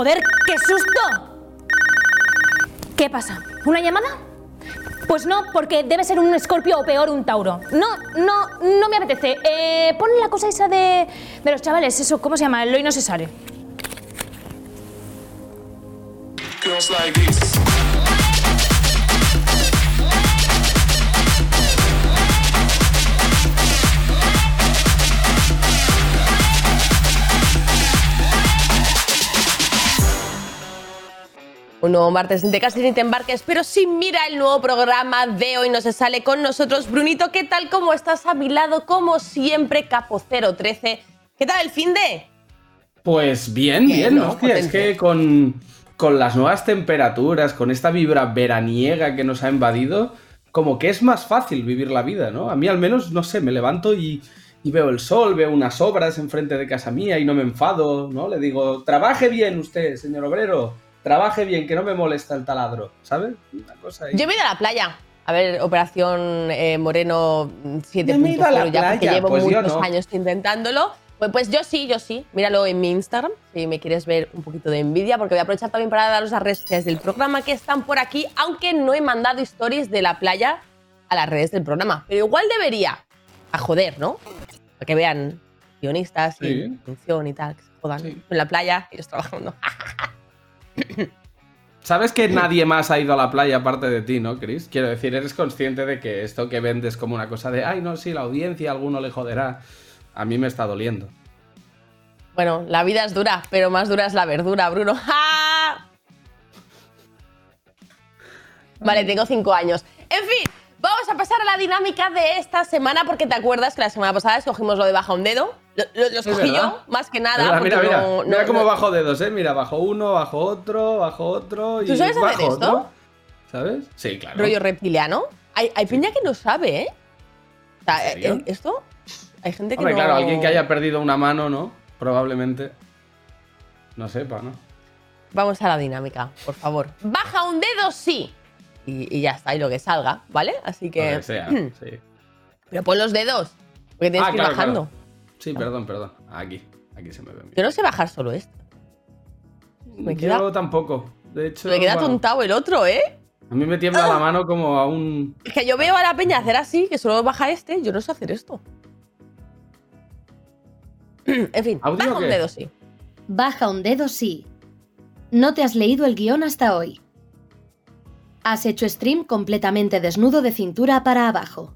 Joder, qué susto. ¿Qué pasa? ¿Una llamada? Pues no, porque debe ser un escorpio o peor un tauro. No, no, no me apetece. Eh, pon la cosa esa de, de los chavales, eso, ¿cómo se llama? El hoy no se sale. Un nuevo martes de casi ni te embarques, pero sí mira el nuevo programa de hoy no se sale con nosotros. Brunito, ¿qué tal? ¿Cómo estás a mi lado? Como siempre, Capo 013. ¿Qué tal el fin de? Pues bien, Bien, bien, ¿no? hostia, es que con, con las nuevas temperaturas, con esta vibra veraniega que nos ha invadido, como que es más fácil vivir la vida, ¿no? A mí al menos, no sé, me levanto y, y veo el sol, veo unas obras enfrente de casa mía y no me enfado, ¿no? Le digo, trabaje bien usted, señor obrero, trabaje bien, que no me molesta el taladro, ¿sabes? Una cosa ahí. Yo me he ido a la playa. A ver, Operación eh, Moreno Yo me he ido a la 7.0 ya, porque llevo pues muchos no. años intentándolo. Pues, pues yo sí, yo sí. Míralo en mi Instagram, si me quieres ver un poquito de envidia, porque voy a aprovechar también para daros las redes sociales del programa que están por aquí, aunque no he mandado stories de la playa a las redes del programa. Pero igual debería. A joder, ¿no? Para que vean guionistas y Sí. función y tal, que se jodan Sí. en la playa, ellos trabajando. Sabes que nadie más ha ido a la playa aparte de ti, ¿no, Chris? Quiero decir, eres consciente de que esto que vendes como una cosa de, ay, no, sí, la audiencia, a alguno le joderá. A mí me está doliendo. Bueno, la vida es dura, pero más dura es la verdura, Bruno. ¡Ja! Vale, tengo cinco años. En fin, vamos a pasar a la dinámica de esta semana, porque te acuerdas que la semana pasada escogimos lo de baja un dedo. Lo, lo- lo escogí yo, más que nada. Mira, porque mira, mira, no- mira no- cómo no- bajo dedos, ¿eh? Mira, bajo uno, bajo otro, bajo otro y ¿Tú sabes hacer bajo esto? otro. ¿Sabes? Sí, claro. Rollo reptiliano. Hay, hay peña que no sabe, ¿eh? O sea, ¿En serio? eh, esto. Hay gente que Hombre, no. claro, alguien que haya perdido una mano, ¿no? Probablemente no sepa, ¿no? Vamos a la dinámica, por favor. Baja un dedo, sí. Y, y ya está, y lo que salga, ¿vale? Así Lo que. que sea, sí. Pero pon los dedos. Porque tienes Ah, que ir claro, bajando. claro. Sí, perdón, perdón. Aquí, aquí se me ve bien. Yo no sé bajar solo esto. me queda- Yo tampoco. De hecho, Me queda bueno, tontado el otro, ¿eh? a mí me tiembla la mano como a un... Es que yo veo a la peña hacer así, que solo baja este, yo no sé hacer esto. en fin, ¿Audio baja un dedo, sí. Baja un dedo sí. No te has leído el guion hasta hoy. Has hecho stream completamente desnudo de cintura para abajo.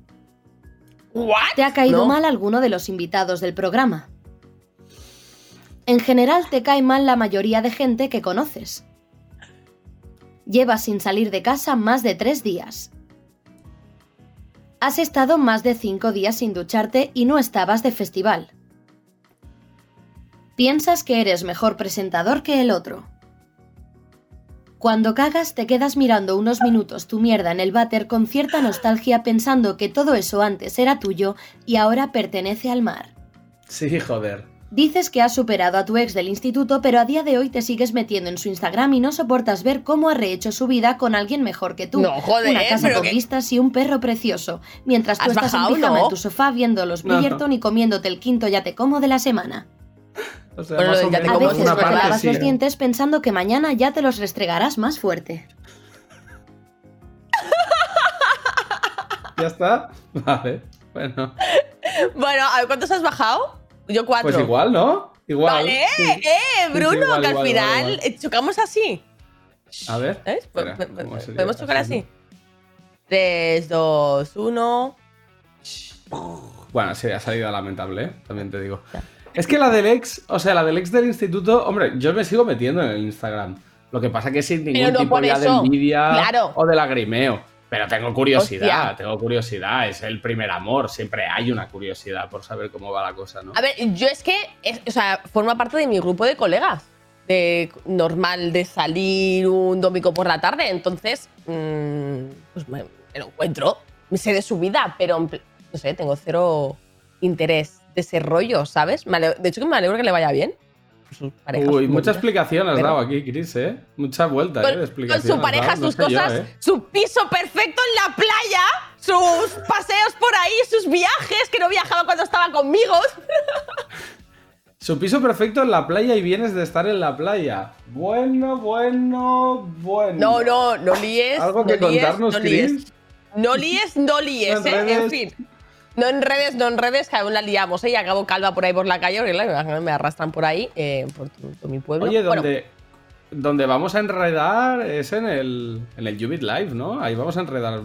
¿What? ¿Te ha caído No. mal alguno de los invitados del programa? En general te cae mal la mayoría de gente que conoces. Llevas sin salir de casa más de tres días. Has estado más de cinco días sin ducharte y no estabas de festival. Piensas que eres mejor presentador que el otro. Cuando cagas te quedas mirando unos minutos tu mierda en el váter con cierta nostalgia pensando que todo eso antes era tuyo y ahora pertenece al mar. Sí, joder. Dices que has superado a tu ex del instituto, pero a día de hoy te sigues metiendo en su Instagram y no soportas ver cómo ha rehecho su vida con alguien mejor que tú. No, joder, Una casa con que- vistas y un perro precioso. Mientras tú ¿Has estás bajado, en pijama no? en tu sofá viendo los No. Bridgerton y comiéndote el quinto ya te como de la semana. O sea, Bueno, más o del ya te A menos como veces una parte lavas sí. los dientes pensando que mañana ya te los restregarás más fuerte. ¿Ya está? Vale. Bueno. Bueno, a ver, ¿cuántos has bajado? Yo cuatro. Pues igual, ¿no? Igual. Vale, sí. eh, sí, Bruno, igual, que al igual, final igual, igual. eh, chocamos así. A ver. ¿Ves? espera, Po- po- ¿cómo sería? ¿Podemos chocar Así, así? 3, 2, 1. Bueno, sí, ha salido lamentable, ¿eh? También te digo. Es que la del ex, o sea, la del ex del instituto, hombre, yo me sigo metiendo en el Instagram. Lo que pasa que sin ningún no tipo de envidia Claro. o de lagrimeo. Pero tengo curiosidad, Hostia. tengo curiosidad. Es el primer amor, siempre hay una curiosidad por saber cómo va la cosa, ¿no? A ver, yo es que, es- o sea, forma parte de mi grupo de colegas. De normal de salir un domingo por la tarde. Entonces, mm, pues me, me lo encuentro. Sé de su vida, pero no sé, tengo cero interés de ese rollo, ¿sabes? De hecho, que me alegro que le vaya bien. Sus parejas, Uy, su mucha explicación has Pero- dado aquí, Chris, ¿eh? Mucha vuelta, ¿eh? con, De con explicación. su has pareja, dado, no sus sé yo, cosas, ¿eh? su piso perfecto en la playa, sus paseos por ahí, sus viajes, que no viajaba cuando estaba conmigo. Su piso perfecto en la playa y vienes de estar en la playa. Bueno, bueno, bueno. No, no, no líes. ¿Algo que no líes, contarnos, no líes. Chris? No líes, no líes, No ¿eh? En fin. No en redes, no en redes, que aún la liamos, ¿eh? Y acabo calva por ahí por la calle, porque claro, me arrastran por ahí, eh, por, tu- por mi pueblo. Oye, Bueno, donde, donde vamos a enredar es en el, en el Ubit Live, ¿no? Ahí vamos a enredar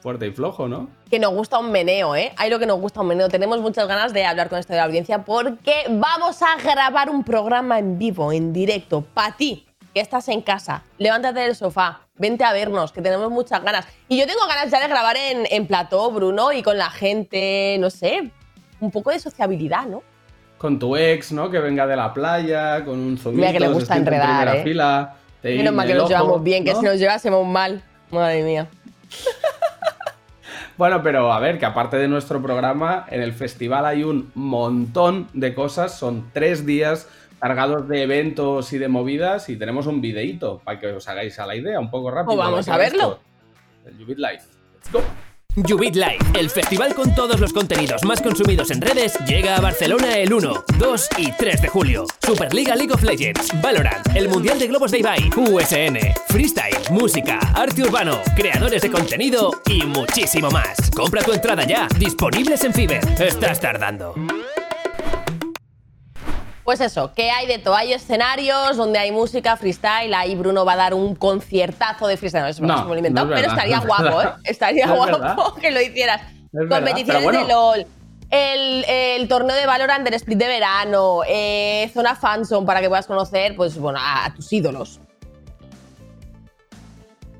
fuerte y flojo, ¿no? que nos gusta un meneo, ¿eh? Hay lo que nos gusta un meneo. Tenemos muchas ganas de hablar con esto de la audiencia porque vamos a grabar un programa en vivo, en directo, para ti, que estás en casa. Levántate del sofá, vente a vernos, que tenemos muchas ganas. Y yo tengo ganas ya de grabar en, en plató, Bruno, y con la gente, no sé, un poco de sociabilidad, ¿no? Con tu ex, ¿no? Que venga de la playa, con un zumito. Mira que le gusta en enredar, primera ¿eh? fila. Menos mal que nos ojo, llevamos bien, que si nos llevásemos mal. Madre mía. Bueno, pero a ver, que aparte de nuestro programa, en el festival hay un montón de cosas. Son tres días cargados de eventos y de movidas y tenemos un videíto para que os hagáis a la idea un poco rápido. Pues vamos a verlo. esto. El Ubit Live. Let's go. Ubit Live, el festival con todos los contenidos más consumidos en redes, llega a Barcelona el 1, 2 y 3 de julio. Superliga League of Legends, Valorant, el Mundial de Globos de Ibai, USN, Freestyle, música, arte urbano, creadores de contenido y muchísimo más. Compra tu entrada ya, disponibles en Fiverr. Estás tardando. Pues eso, que hay de todo. Hay escenarios donde hay música, freestyle. Ahí Bruno va a dar un conciertazo de freestyle. No, eso No, no, me lo he inventado, no es pero verdad, estaría no es guapo, ¿eh? Estaría es guapo verdad. que lo hicieras. Competiciones de. LOL. El, el torneo de Valorant del split de verano, eh, zona fanzone para que puedas conocer, pues bueno, a, a tus ídolos.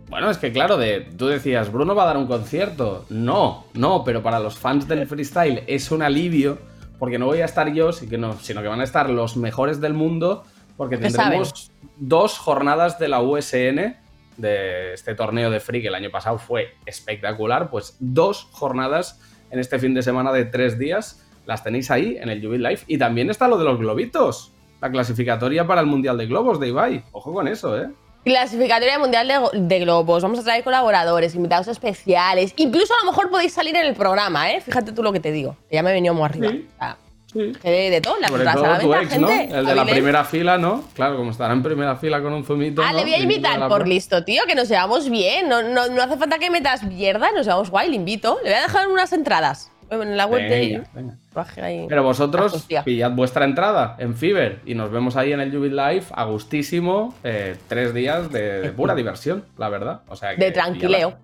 Bueno, es que claro, de, tú decías, Bruno va a dar un concierto. No, no, pero para los fans del freestyle es un alivio, porque no voy a estar yo, sino que van a estar los mejores del mundo, porque ¿Qué tendremos dos jornadas de la USN, de este torneo de free que el año pasado fue espectacular, pues dos jornadas en este fin de semana de tres días, las tenéis ahí en el Jubil Life. Y también está lo de los globitos, la clasificatoria para el Mundial de Globos de Ibai. Ojo con eso, ¿eh? Clasificatoria mundial de, de globos. Vamos a traer colaboradores, invitados especiales. Incluso a lo mejor podéis salir en el programa, ¿eh? Fíjate tú lo que te digo. que Ya me he venido muy arriba. Sí. O sea, Sí. que de, de todo, la Sobre entradas a todo la tu venta, ex, ¿no? gente. El de la primera fila, ¿no? Claro, como estará en primera fila con un zumito. Ah, ¿no? le voy a invitar por pro- listo, tío, que nos llevamos bien. No, no, no hace falta que metas mierda, nos llevamos guay, le invito. Le voy a dejar unas entradas en la web Venga, de venga. Baje ahí. Pero vosotros pillad vuestra entrada en Fiverr y nos vemos ahí en el Jubil Life a gustísimo. eh, tres días de, de pura diversión, la verdad. O sea que, de tranquileo.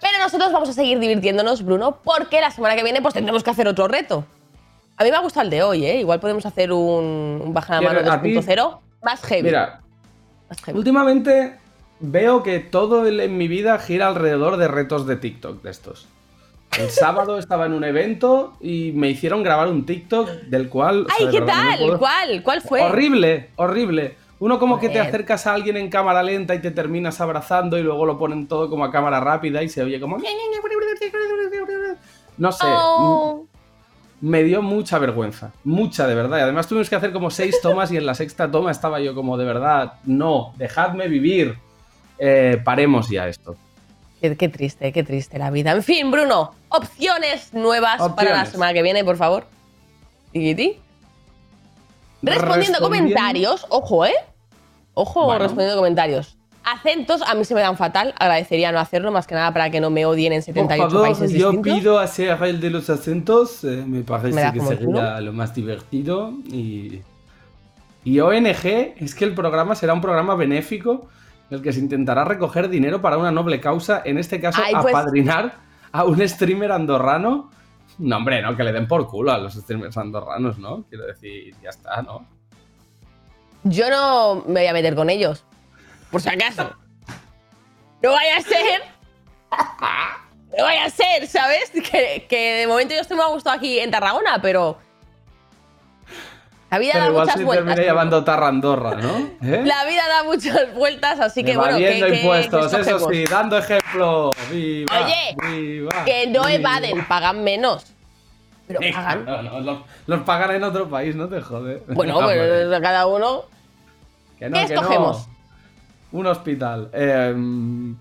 Pero nosotros vamos a seguir divirtiéndonos, Bruno, porque la semana que viene pues tendremos que hacer otro reto. A mí me ha gustado el de hoy, ¿eh? Igual podemos hacer un, un baja la mano Quiero- a ti- 2.0 más heavy. Mira, más heavy. últimamente veo que todo en mi vida gira alrededor de retos de TikTok de estos. El sábado estaba en un evento y me hicieron grabar un TikTok del cual. o sea, ¡Ay, qué no tal! puedo- ¿Cuál? ¿Cuál fue? Horrible, horrible. Uno como que te acercas a alguien en cámara lenta y te terminas abrazando y luego lo ponen todo como a cámara rápida y se oye como... No sé, Oh. me dio mucha vergüenza, mucha de verdad. Y además tuvimos que hacer como seis tomas y en la sexta toma estaba yo como de verdad, no, dejadme vivir. Eh, paremos ya esto. Qué, qué triste, qué triste la vida. En fin, Bruno, opciones nuevas para la semana que viene, por favor. Tiquiti. Respondiendo Respondiendo- comentarios, ojo, ¿eh? Ojo, Bueno. respondiendo comentarios. Acentos a mí se me dan fatal, agradecería no hacerlo, más que nada para que no me odien en Por 78 favor, países yo distintos. pido hacer el de los acentos, eh, me parece Me que sería lo más divertido. Y, y ONG, es que el programa será un programa benéfico en el que se intentará recoger dinero para una noble causa, en este caso Ay, pues- apadrinar a un streamer andorrano. No, hombre, no, que le den por culo a los streamers andorranos, ¿no? Quiero decir, ya está, ¿no? Yo no me voy a meter con ellos, por si acaso. No vaya a ser. No vaya a ser, ¿sabes? Que, que de momento yo estoy muy a gusto aquí en Tarragona, pero. La vida Pero da igual muchas se vueltas. termina llamando Tarrandorra, ¿no? ¿Eh? La vida da muchas vueltas, así que bueno, que, Evadiendo impuestos, que eso escogemos? sí, dando ejemplo. ¡Viva! Oye, viva, Que no viva. evaden, pagan menos. Pero Eh, pagan. no, no, los, los pagan en otro país, no te jode. Bueno, Ah, pues cada uno. que no, ¿qué que no. escogemos? Un hospital. Em,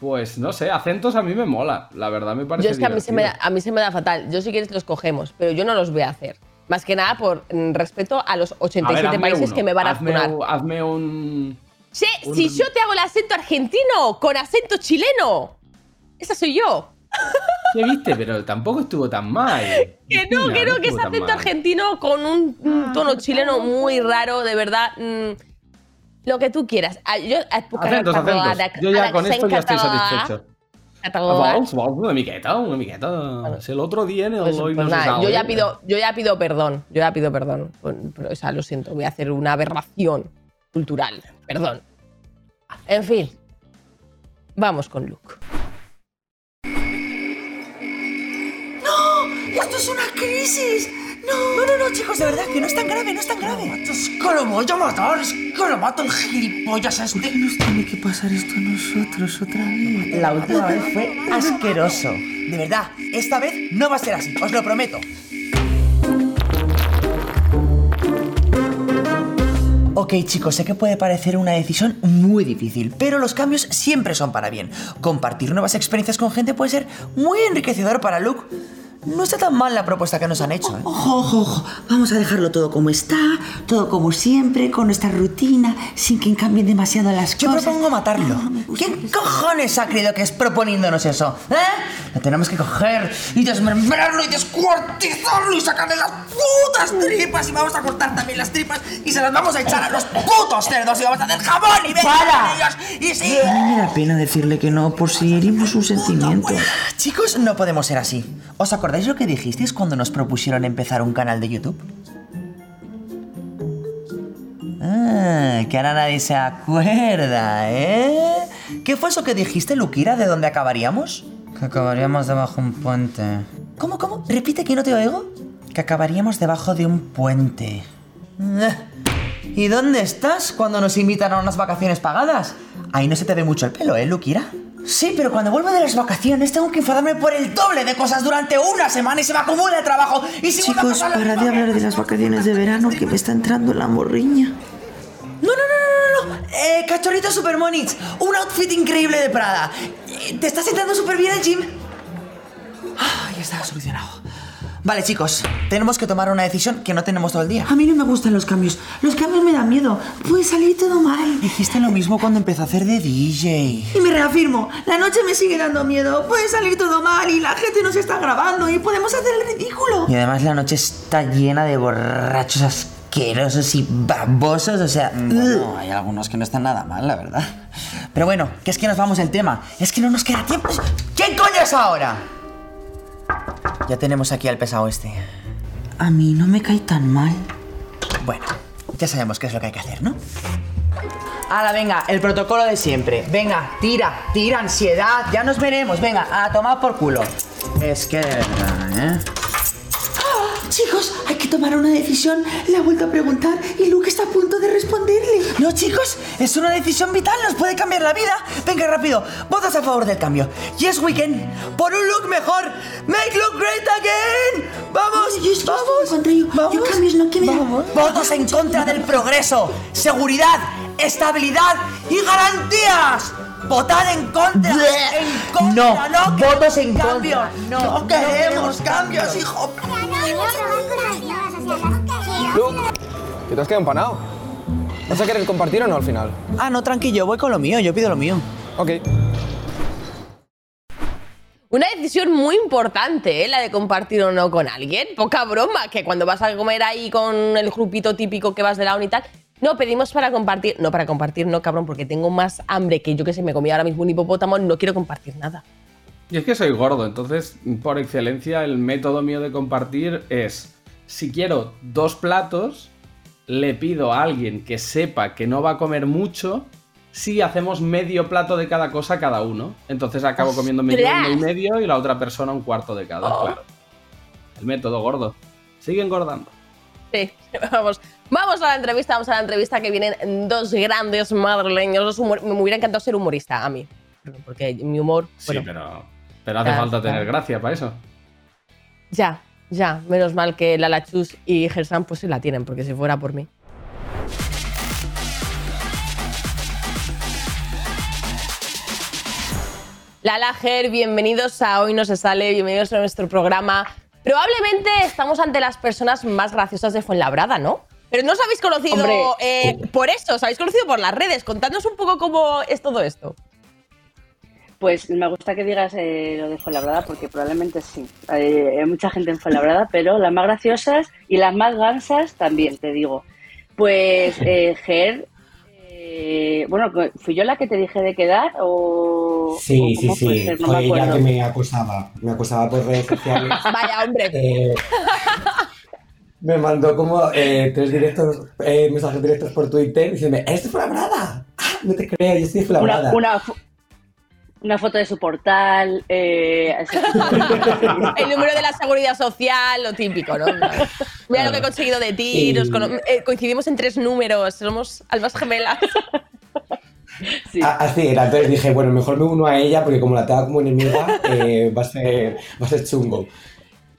pues no sé, acentos a mí me mola. La verdad me parece Yo es que a mí, se me da, a mí se me da fatal. Yo si quieres los cogemos, pero yo no los voy a hacer. Más que nada por respeto a los A ver, 87 países uno. que me van a hazme, un- hazme un. Che, un- si yo te hago el acento argentino con acento chileno, esa soy yo. ¿Qué viste? Pero tampoco estuvo tan mal. Que no, que no, que es acento mal. argentino con un, un tono chileno muy raro, de verdad. mm, lo que tú quieras. Ah, Yo, Acentos, acentos. Yo ya con esto ya estoy satisfecho. Vamos, vamos, una miqueta, una miqueta. Si el otro día en el Pues, hoy pues no se nada, sabe. yo ya pido, yo ya pido perdón, yo ya pido perdón. Con- O sea, lo siento, voy a hacer una aberración cultural. Perdón. En fin, vamos con Luke. ¡Esto es una crisis! No, no, no, no, chicos, de verdad, que no es tan grave, no es tan grave. Es que lo voy a matar, es que lo mato el gilipollas este. Nos tiene que pasar esto a nosotros otra vez. La última vez fue asqueroso. De verdad, esta vez no va a ser así, os lo prometo. Ok chicos, sé que puede parecer una decisión muy difícil, pero los cambios siempre son para bien. Compartir nuevas experiencias con gente puede ser muy enriquecedor para Luke. No está tan mal la propuesta que nos han hecho. ¿eh? Ojo, ojo, ojo. Vamos a dejarlo todo como está, todo como siempre, con nuestra rutina, sin que cambien demasiado las Yo cosas. propongo matarlo. No, no ¿Quién eso. cojones ha creído que es proponiéndonos eso? ¿Eh? Lo tenemos que coger y desmembrarlo y descuartizarlo y sacarle las putas tripas y vamos a cortar también las tripas y se las vamos a echar a los putos cerdos y vamos a hacer jamón y ¡Para! con ellos y sí. A mí me da pena decirle que no por si herimos un sentimiento. Chicos, no podemos ser así. ¿Os acordáis lo que dijisteis cuando nos propusieron empezar un canal de YouTube? Ah, que ahora nadie se acuerda, ¿eh? ¿Qué fue eso que dijiste, Lukira, de dónde acabaríamos? Que acabaríamos debajo de un puente. ¿Cómo, cómo? Repite que no te oigo. Que acabaríamos debajo de un puente. ¿Y dónde estás cuando nos invitan a unas vacaciones pagadas? Ahí no se te ve mucho el pelo, ¿eh, Lukira? Sí, pero cuando vuelvo de las vacaciones tengo que enfadarme por el doble de cosas durante una semana y se me acumula el trabajo. Y si Chicos, para de hablar de las vacaciones de verano que me está entrando la morriña. No, no, no, no, no, no. Eh, cachorrito Supermonix, un outfit increíble de Prada. Eh, ¿Te está sentando súper bien el gym? Ah, ya está solucionado. Vale, chicos, tenemos que tomar una decisión que no tenemos todo el día. A mí no me gustan los cambios. Los cambios me dan miedo. Puede salir todo mal. Dijiste lo mismo cuando empezó a hacer de DJ. Y me reafirmo, la noche me sigue dando miedo. Puede salir todo mal y la gente nos está grabando y podemos hacer el ridículo. Y además la noche está llena de borrachos asquerosos y babosos, o sea... Bueno, hay algunos que no están nada mal, la verdad. Pero bueno, que es que nos vamos del tema. Es que no nos queda tiempo. ¿Quién coño es ahora? Ya tenemos aquí al pesado este. A mí no me cae tan mal. Bueno, ya sabemos qué es lo que hay que hacer, ¿no? Ahora, venga, el protocolo de siempre. Venga, tira, tira, ansiedad. Ya nos veremos. Venga, a tomar por culo. Es que de verdad, ¿eh? Chicos, hay que tomar una decisión. Le ha vuelto a preguntar y Luke está a punto de responderle. No, chicos, es una decisión vital, nos puede cambiar la vida. Venga, rápido, votos a favor del cambio. Yes, weekend, por un look mejor. Make look great again. Vamos, Yo- yo estoy vamos, en contra, yo- yo vamos. cambios no, que me da- vamos. Votos en contra del progreso, seguridad, estabilidad y garantías. Votad en contra. En contra, no, votos en contra. No, queremos cambios, hijo. Luke, que te has quedado empanado. ¿Vas a querer compartir o no al final? Ah, no, tranquilo, voy con lo mío, yo pido lo mío. Ok. Una decisión muy importante, ¿eh? la de compartir o no con alguien. Poca broma, que cuando vas a comer ahí con el grupito típico que vas de la uni y tal. No, pedimos para compartir. No, para compartir no, cabrón, porque tengo más hambre que yo que sé, me comí ahora mismo un hipopótamo, no quiero compartir nada. Y es que soy gordo, entonces, por excelencia, el método mío de compartir es: si quiero dos platos, le pido a alguien que sepa que no va a comer mucho. Si hacemos medio plato de cada cosa cada uno. Entonces acabo comiendo medio y medio y la otra persona un cuarto de cada. Claro. El método gordo. Sigue engordando. Sí, vamos. Vamos a la entrevista, vamos a la entrevista que vienen dos grandes madrileños. dos humor- Me hubiera encantado ser humorista a mí. Porque mi humor. bueno, sí, pero, pero hace Ya, falta ya. tener gracia para eso. Ya, ya. Menos mal que Lala Chus y Gersan pues sí la tienen, porque si fuera por mí. Lala Ger, bienvenidos a Hoy No Se Sale, bienvenidos a nuestro programa Probablemente estamos ante las personas más graciosas de Fuenlabrada, ¿no? Pero no os habéis conocido Hombre. eh, por eso, os habéis conocido por las redes. Contadnos un poco cómo es todo esto. Pues me gusta que digas eh, lo de Fuenlabrada porque probablemente sí. Hay, hay mucha gente en Fuenlabrada, pero las más graciosas y las más gansas también, te digo. Pues, eh, Ger, eh, bueno, ¿fui yo la que te dije de quedar o...? Sí, o sí, sí. No Fue ella que me acosaba. Me acosaba por redes sociales. Vaya, hombre. Eh, me mandó como eh, tres directos, eh, mensajes directos por Twitter diciéndome, ¿eres de Fuenlabrada? Ah, no te creo, yo estoy de Una, una, una foto de su portal, eh, tipo El número de la seguridad social, lo típico, ¿no? Mira lo que he conseguido de ti. Y- nos eh, coincidimos en tres números. Somos almas gemelas. Ah, Así era, entonces dije, bueno, mejor me uno a ella porque como la tengo como enemiga, eh, va, a ser, va a ser chungo.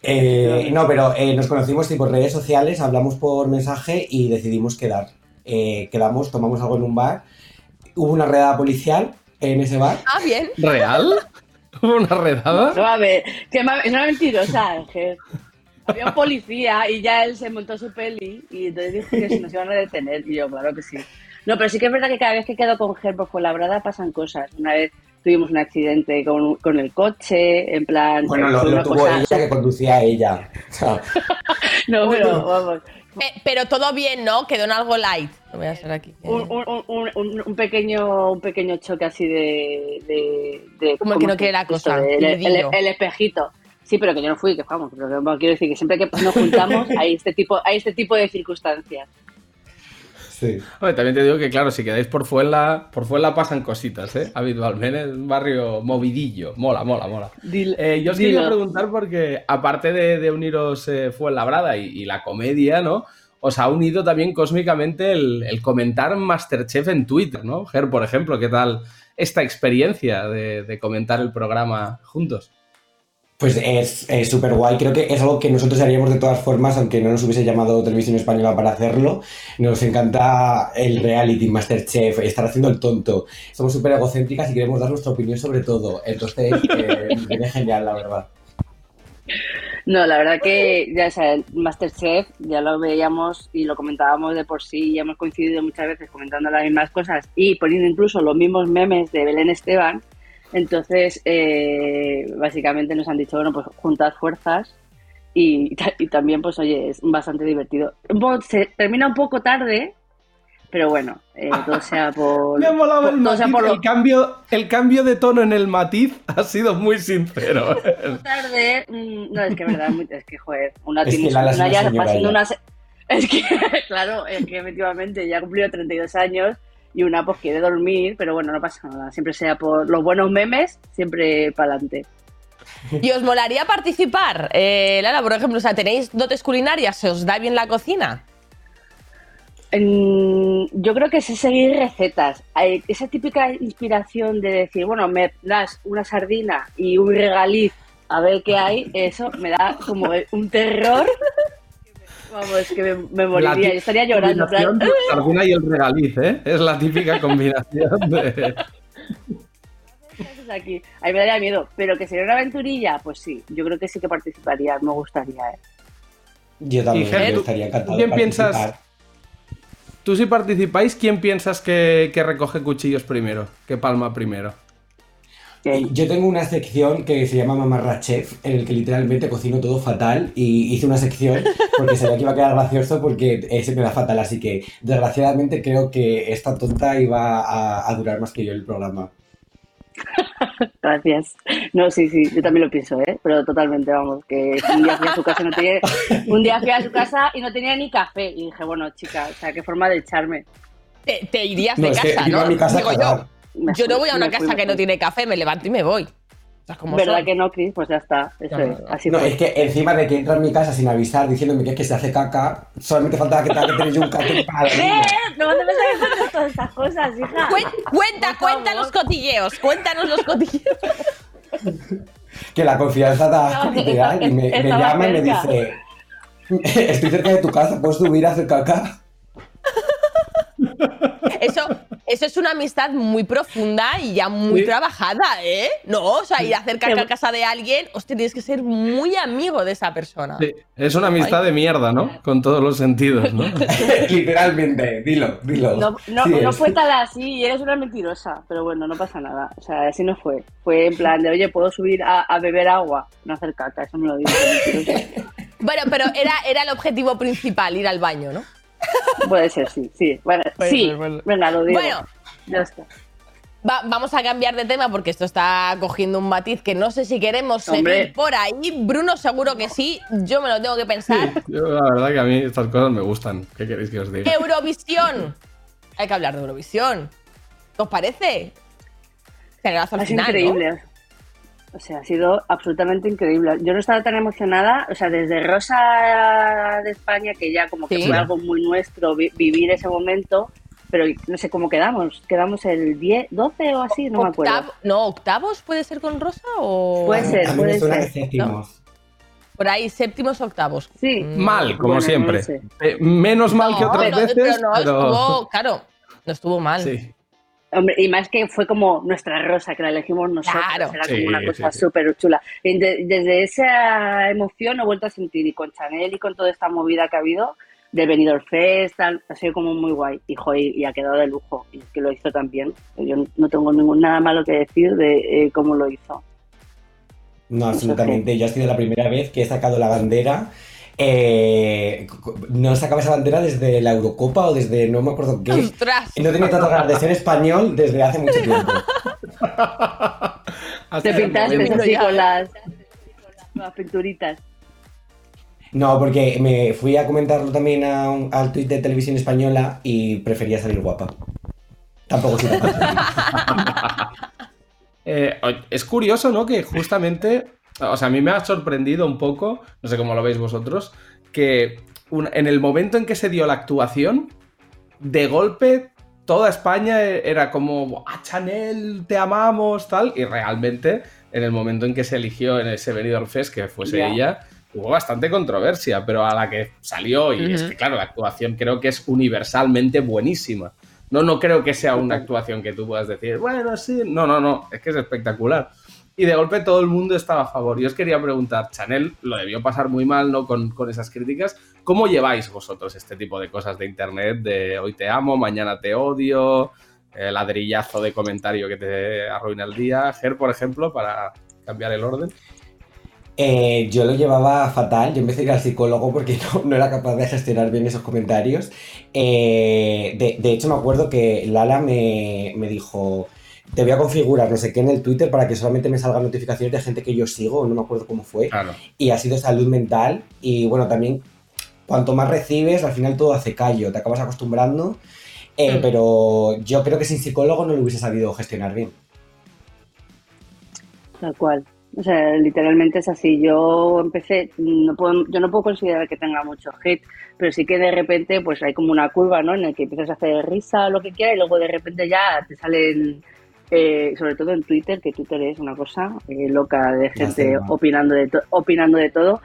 Eh, no, pero eh, nos conocimos sí, por redes sociales, hablamos por mensaje y decidimos quedar. Eh, quedamos, tomamos algo en un bar. Hubo una redada policial en ese bar. Ah, bien. ¿Real? ¿Hubo una redada? No, a ver, que ma- es una mentirosa, Ger. Había un policía y ya él se montó su peli y entonces dije que si nos iban a detener y yo, claro que sí. No, pero sí que es verdad que cada vez que quedo con Ger por Fuenlabrada pasan cosas. Una vez tuvimos un accidente con, con el coche, en plan... Bueno, lo, lo tuvo cosa- ella que conducía ella. No, pero vamos. Eh, pero todo bien, ¿no? Quedó en algo light. Lo voy a hacer aquí. Un, un- un- un- un pequeño, un pequeño choque así de... de, de- Como el que ¿cómo no quiere la cosa, El, el- el espejito. Sí, pero que yo no fui, que vamos, pero bueno, quiero decir que siempre que nos juntamos hay este tipo, hay este tipo de circunstancias. Sí. Hombre, también te digo que, claro, si quedáis por Fuenla, por Fuenla pasan cositas, ¿eh? Habitualmente es un barrio movidillo. Mola, mola, mola. Eh, yo os dilo. quería preguntar porque, aparte de, de uniros eh, Fuenlabrada y, y la comedia, ¿no? Os ha unido también cósmicamente el, el comentar Masterchef en Twitter, ¿no? Ger, por ejemplo, ¿qué tal esta experiencia de, de comentar el programa juntos? Pues es súper guay. Creo que es algo que nosotros haríamos de todas formas, aunque no nos hubiese llamado Televisión Española para hacerlo. Nos encanta el reality, Masterchef, estar haciendo el tonto. Somos súper egocéntricas y queremos dar nuestra opinión sobre todo. Entonces, eh, viene genial, la verdad. No, la verdad que ya o sea, el Masterchef ya lo veíamos y lo comentábamos de por sí, ya hemos coincidido muchas veces comentando las mismas cosas y poniendo incluso los mismos memes de Belén Esteban. Entonces, eh, básicamente nos han dicho, bueno, pues juntad fuerzas y, y también, pues oye, es bastante divertido. Se termina un poco tarde, pero bueno, eh, todo sea por... Me ha molado por- el matiz, por lo- el cambio, el cambio de tono en el matiz ha sido muy sincero. tarde. mm, No, es que es verdad, muy- es que, joder, una Es que tiene Lala es una una ya una. Es que, claro, es que efectivamente ya ha cumplido 32 años y una pues quiere dormir, pero bueno, no pasa nada. Siempre sea por los buenos memes, siempre para adelante. ¿Y os molaría participar? Eh, Lara, por ejemplo, o sea, ¿tenéis dotes culinarias? ¿Se os da bien la cocina? Yo creo que es seguir recetas. Esa típica inspiración de decir, bueno, me das una sardina y un regaliz a ver qué hay, eso me da como un terror. Vamos, que me, me moriría. Yo estaría llorando. la sardina y el regaliz, ¿eh? Es la típica combinación de... aquí? A mí me daría miedo, pero que sería una aventurilla, pues sí, yo creo que sí que participaría, me gustaría. ¿eh? Yo también Y, Ger, yo ¿tú- estaría encantado ¿quién de piensas-. Tú si participáis, ¿quién piensas que, que recoge cuchillos primero? ¿Que palma primero? Yo tengo una sección que se llama Mamarra Chef, en el que literalmente cocino todo fatal y hice una sección porque sabía que iba a quedar gracioso porque eh, se me da fatal, así que desgraciadamente creo que esta tonta iba a, a durar más que yo el programa. Gracias. No, sí, sí, yo también lo pienso, ¿eh? Pero totalmente, vamos, que un día fui a su casa y no tenía, un día fui a su casa y no tenía ni café y dije, bueno, chica, o sea, qué forma de echarme. Te, te irías No, de es que casa, vino ¿no? a mi casa Digo yo. Me Yo no fui, voy a una fui, casa me que no fui. tiene café, me levanto y me voy. Como ¿Verdad son. que no, Cris? Pues ya está, eso No, es, no, así No, fue. es que encima de que entra en mi casa sin avisar diciéndome que es que se hace caca, solamente faltaba que tenga que tener yo un cate para la ¿Qué? niña. No me contado todas estas cosas, hija. Cuen- cuenta, cuenta favor. los cotilleos, cuéntanos los cotilleos. Que la confianza da asco No, da y me, me llama y me dice, estoy cerca de tu casa, ¿puedes subir a hacer caca? Eso, eso es una amistad muy profunda y ya muy Sí. trabajada, ¿eh? No, o sea, ir a hacer caca a casa de alguien, hostia, tienes que ser muy amigo de esa persona. Sí, Es una amistad de mierda, ¿no? Con todos los sentidos, ¿no? Literalmente, dilo, dilo. No, no, Sí no es. fue tal así, eres una mentirosa, pero bueno, no pasa nada. O sea, así no fue. Fue en plan de, oye, ¿puedo subir a, a beber agua? No hacer caca, eso me lo digo. Bueno, pero era, era el objetivo principal, ir al baño, ¿no? Puede ser, sí, sí. Bueno, Puede sí, ser, bueno. venga, lo digo. Bueno. Ya está. Va- vamos a cambiar de tema porque esto está cogiendo un matiz que no sé si queremos Hombre. seguir por ahí. Bruno seguro que sí, yo me lo tengo que pensar. Yo, la verdad que a mí estas cosas me gustan. ¿Qué queréis que os diga? Eurovisión. Hay que hablar de Eurovisión. ¿Qué os parece? Generazo al Ha sido final, ¿no? O sea, ha sido absolutamente increíble. Yo no estaba tan emocionada, o sea, desde Rosa de España, que ya como que Sí. fue algo muy nuestro vi- vivir ese momento, pero no sé cómo quedamos. ¿Quedamos el 10, 12 o así? No me acuerdo. Octavo- no, octavos puede ser con Rosa o. Puede ser, A mí puede ser. séptimos. Por ahí, séptimos, octavos. Sí. Mal, como Bueno, siempre. sé. Eh, menos mal que otras pero, veces, pero no, pero... estuvo, claro, no estuvo mal. Sí. Hombre, y más que fue como nuestra rosa, que la elegimos nosotros. Claro. Era Sí, como una cosa sí, sí. súper chula. De- desde esa emoción he vuelto a sentir, y con Chanel y con toda esta movida que ha habido, de Benidorm Fest, tal, ha sido como muy guay. Y, jo, y, y ha quedado de lujo. Y que lo hizo también. Yo no tengo ningún nada malo que decir de eh, cómo lo hizo. No, absolutamente. Yo ha sido la primera vez que he sacado la bandera. Eh, no sacaba esa bandera desde la Eurocopa o desde no me acuerdo qué. ¡Ostras! No tenía tanto ganas de ser español desde hace mucho tiempo. Te pintaste así con las, con las pinturitas. No, porque me fui a comentarlo también a un- al tweet de televisión española y prefería salir guapa. Tampoco soy capaz. Eh, es curioso, ¿no? Que justamente, o sea, a mí me ha sorprendido un poco, no sé cómo lo veis vosotros, que un- en el momento en que se dio la actuación, de golpe toda España e- era como, ah, Chanel, te amamos, tal, y realmente en el momento en que se eligió en ese Benidorm Fest que fuese ella, hubo bastante controversia, pero a la que salió, y es que claro, la actuación creo que es universalmente buenísima. No, no creo que sea una actuación que tú puedas decir, bueno, sí, no, no, no, es que es espectacular. Y de golpe todo el mundo estaba a favor. Yo os quería preguntar, Chanel lo debió pasar muy mal, ¿no? Con, con esas críticas. ¿Cómo lleváis vosotros este tipo de cosas de internet? De hoy te amo, mañana te odio, el ladrillazo de comentario que te arruina el día. Ger, por ejemplo, para cambiar el orden. Eh, yo lo llevaba fatal, yo empecé a ir al psicólogo porque no, era capaz de gestionar bien esos comentarios. Eh, de, de hecho, me acuerdo que Lala me, me dijo, te voy a configurar no sé qué en el Twitter para que solamente me salgan notificaciones de gente que yo sigo, no me acuerdo cómo fue. Claro. Y ha sido salud mental y bueno, también cuanto más recibes, al final todo hace callo, te acabas acostumbrando. Eh, Mm. Pero yo creo que sin psicólogo no lo hubiese sabido gestionar bien. Tal cual. O sea, literalmente es así. Yo empecé, no puedo, yo no puedo considerar que tenga mucho hate, pero sí que de repente pues hay como una curva, ¿no? En la que empiezas a hacer risa o lo que quieras y luego de repente ya te salen, eh, sobre todo en Twitter, que Twitter es una cosa eh, loca de gente opinando de, to- opinando de todo.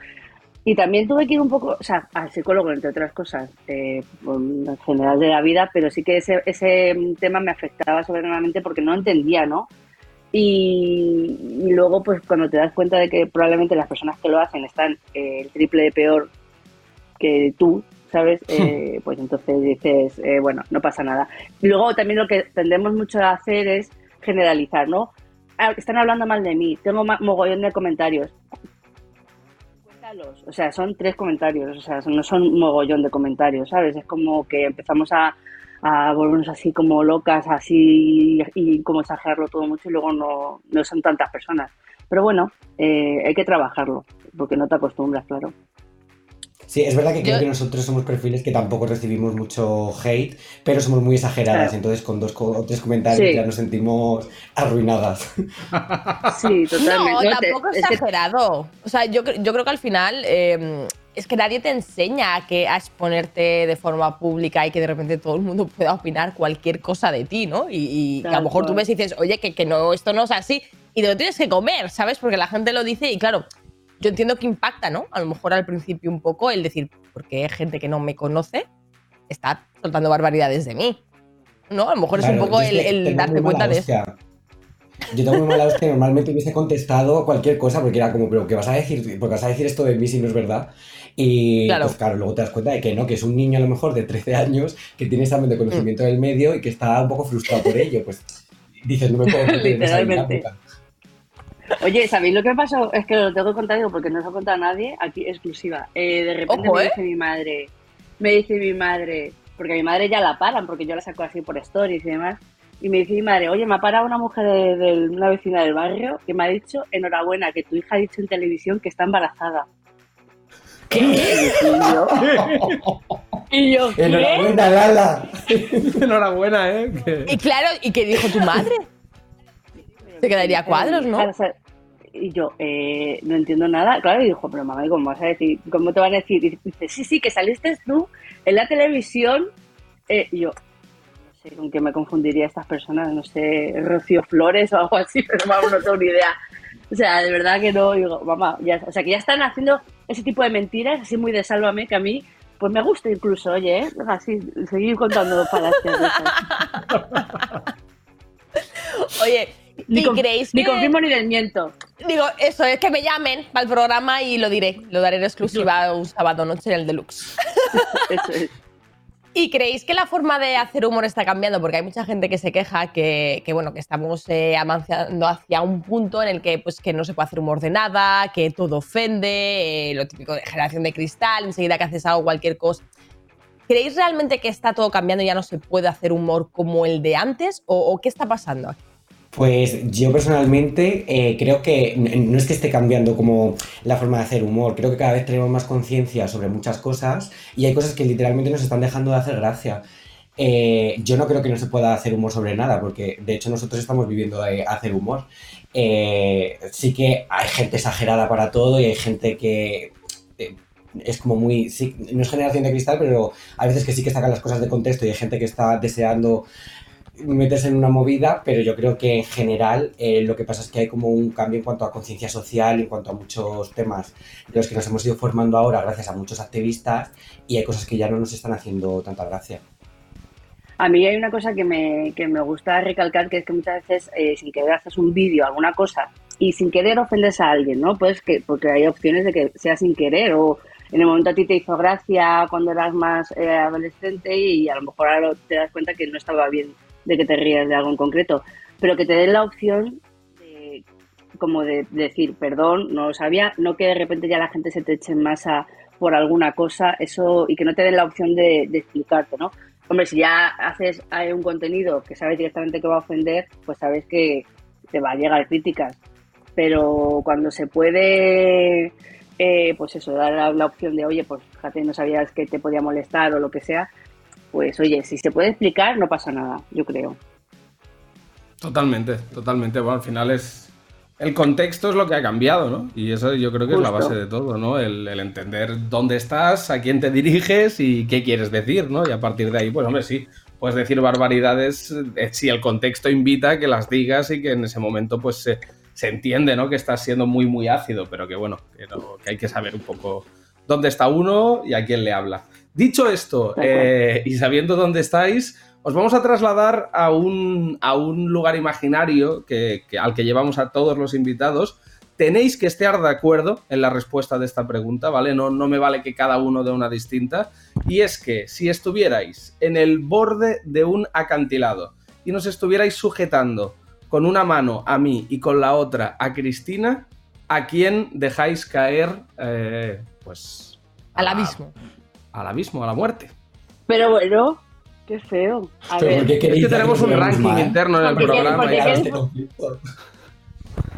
Y también tuve que ir un poco, o sea, al psicólogo, entre otras cosas, eh, en general de la vida, pero sí que ese, ese tema me afectaba sobremanamente porque no entendía, ¿no? Y, y luego, pues cuando te das cuenta de que probablemente las personas que lo hacen están eh, el triple de peor que tú, ¿sabes? Eh, pues entonces dices, eh, bueno, no pasa nada. Y luego también lo que tendemos mucho a hacer es generalizar, ¿no? Ah, están hablando mal de mí, tengo mogollón de comentarios. Cuéntalos. O sea, son tres comentarios, o sea, no son mogollón de comentarios, ¿sabes? Es como que empezamos a, a volvernos así como locas, así y como exagerarlo todo mucho y luego no, no son tantas personas. Pero bueno, eh, hay que trabajarlo, porque no te acostumbras, claro. Sí, es verdad que creo Yo- que nosotros somos perfiles que tampoco recibimos mucho hate, pero somos muy exageradas, Claro. entonces con dos o tres comentarios Sí. ya nos sentimos arruinadas. Sí, totalmente. No, tampoco es exagerado. O sea, yo, yo creo que al final eh, es que nadie te enseña a, que, a exponerte de forma pública y que de repente todo el mundo pueda opinar cualquier cosa de ti, ¿no? Y, y que a lo mejor tú ves y dices, oye, que, que no, esto no es así. Y te lo tienes que comer, ¿sabes? Porque la gente lo dice y claro, yo entiendo que impacta, ¿no? A lo mejor al principio un poco el decir, porque hay gente que no me conoce está soltando barbaridades de mí. ¿no? A lo mejor es Claro, un poco es el, que el darte cuenta de eso. hostia. Yo tengo muy mala hostia, normalmente hubiese contestado cualquier cosa porque era como, pero ¿qué vas a decir? Porque vas a decir esto de mí si no es verdad. Y Claro. pues claro, luego te das cuenta de que no, que es un niño a lo mejor de 13 años que tiene examen de conocimiento del medio y que está un poco frustrado por ello. Pues dices, no me puedo Literalmente. Oye, ¿sabéis lo que pasó? Es que lo tengo que contar digo, porque no se ha contado a nadie, aquí exclusiva. Eh, de repente Ojo, me ¿eh? dice mi madre, me dice mi madre, porque a mi madre ya la paran, porque yo la saco así por stories y demás, y me dice mi madre, oye, me ha parado una mujer de, de una vecina del barrio que me ha dicho, enhorabuena, que tu hija ha dicho en televisión que está embarazada. ¿Qué? Y yo, y yo, ¿qué? Enhorabuena, Lala. Enhorabuena, ¿eh? Y claro, ¿y qué dijo tu madre? Se quedaría a cuadros, ¿no? Claro, o sea, Y yo, eh, no entiendo nada. Claro, y dijo, pero mamá, ¿y ¿cómo vas a decir? ¿Cómo te van a decir? Y dice, sí, sí, que saliste tú en la televisión. Eh, y yo, no sé con qué me confundiría estas personas, no sé, Rocío Flores o algo así, pero vamos, no tengo ni idea. O sea, de verdad que no, digo, mamá, ya, o sea, que ya están haciendo ese tipo de mentiras, así muy de sálvame, que a mí, pues me gusta incluso, oye, ¿eh? así, seguir contando esas. Oye, Ni, ¿y creéis ni que- confirmo ni desmiento. Digo, eso es que me llamen para el programa y lo diré. Lo daré en exclusiva un sábado noche en el Deluxe. Eso es. ¿Y creéis que la forma de hacer humor está cambiando? Porque hay mucha gente que se queja que, que, bueno, que estamos eh, avanzando hacia un punto en el que, pues, que no se puede hacer humor de nada, que todo ofende, eh, lo típico de generación de cristal, enseguida que haces algo, cualquier cosa. ¿Creéis realmente que está todo cambiando y ya no se puede hacer humor como el de antes? ¿O, o qué está pasando aquí? Pues yo personalmente eh, creo que no es que esté cambiando como la forma de hacer humor, creo que cada vez tenemos más conciencia sobre muchas cosas y hay cosas que literalmente nos están dejando de hacer gracia. Eh, yo no creo que no se pueda hacer humor sobre nada, porque de hecho nosotros estamos viviendo de hacer humor. Eh, sí que hay gente exagerada para todo y hay gente que eh, es como muy, no es generación de cristal, pero hay veces que sí que sacan las cosas de contexto y hay gente que está deseando meterse en una movida, pero yo creo que en general eh, lo que pasa es que hay como un cambio en cuanto a conciencia social, en cuanto a muchos temas de los que nos hemos ido formando ahora gracias a muchos activistas y hay cosas que ya no nos están haciendo tanta gracia. A mí hay una cosa que me, que me gusta recalcar, que es que muchas veces eh, sin querer haces un vídeo, alguna cosa, y sin querer ofendes a alguien, ¿no? Pues que, porque hay opciones de que sea sin querer o en el momento a ti te hizo gracia cuando eras más eh, adolescente y a lo mejor ahora te das cuenta que no estaba bien de que te rías de algo en concreto, pero que te den la opción de, como de, decir, perdón, no lo sabía, no que de repente ya la gente se te eche en masa por alguna cosa, eso, y que no te den la opción de, de explicarte, ¿no? Hombre, si ya haces un contenido que sabes directamente que va a ofender, pues sabes que te va a llegar críticas. Pero cuando se puede, eh, pues eso, dar la, la opción de, oye, pues fíjate, no sabías que te podía molestar o lo que sea, pues oye, si se puede explicar, no pasa nada, yo creo. Totalmente, totalmente. Bueno, al final es. El contexto es lo que ha cambiado, ¿no? Y eso yo creo que es la base de todo, ¿no? El, el entender dónde estás, a quién te diriges y qué quieres decir, ¿no? Y a partir de ahí, pues hombre, sí, puedes decir barbaridades eh, si el contexto invita a que las digas y que en ese momento, pues se, se entiende, ¿no? Que estás siendo muy, muy ácido, pero que bueno, que, no- que hay que saber un poco dónde está uno y a quién le habla. Dicho esto, eh, y sabiendo dónde estáis, os vamos a trasladar a un, a un lugar imaginario que, que- al que llevamos a todos los invitados. Tenéis que estar de acuerdo en la respuesta de esta pregunta, ¿vale? No, no me vale que cada uno dé una distinta. Y es que si estuvierais en el borde de un acantilado y nos estuvierais sujetando con una mano a mí y con la otra a Cristina, ¿a quién dejáis caer? eh, pues Al abismo. Al abismo, a la muerte. Pero bueno, qué feo. A ver, ¿por qué Es que tenemos un ranking mal? interno en el Porque- programa.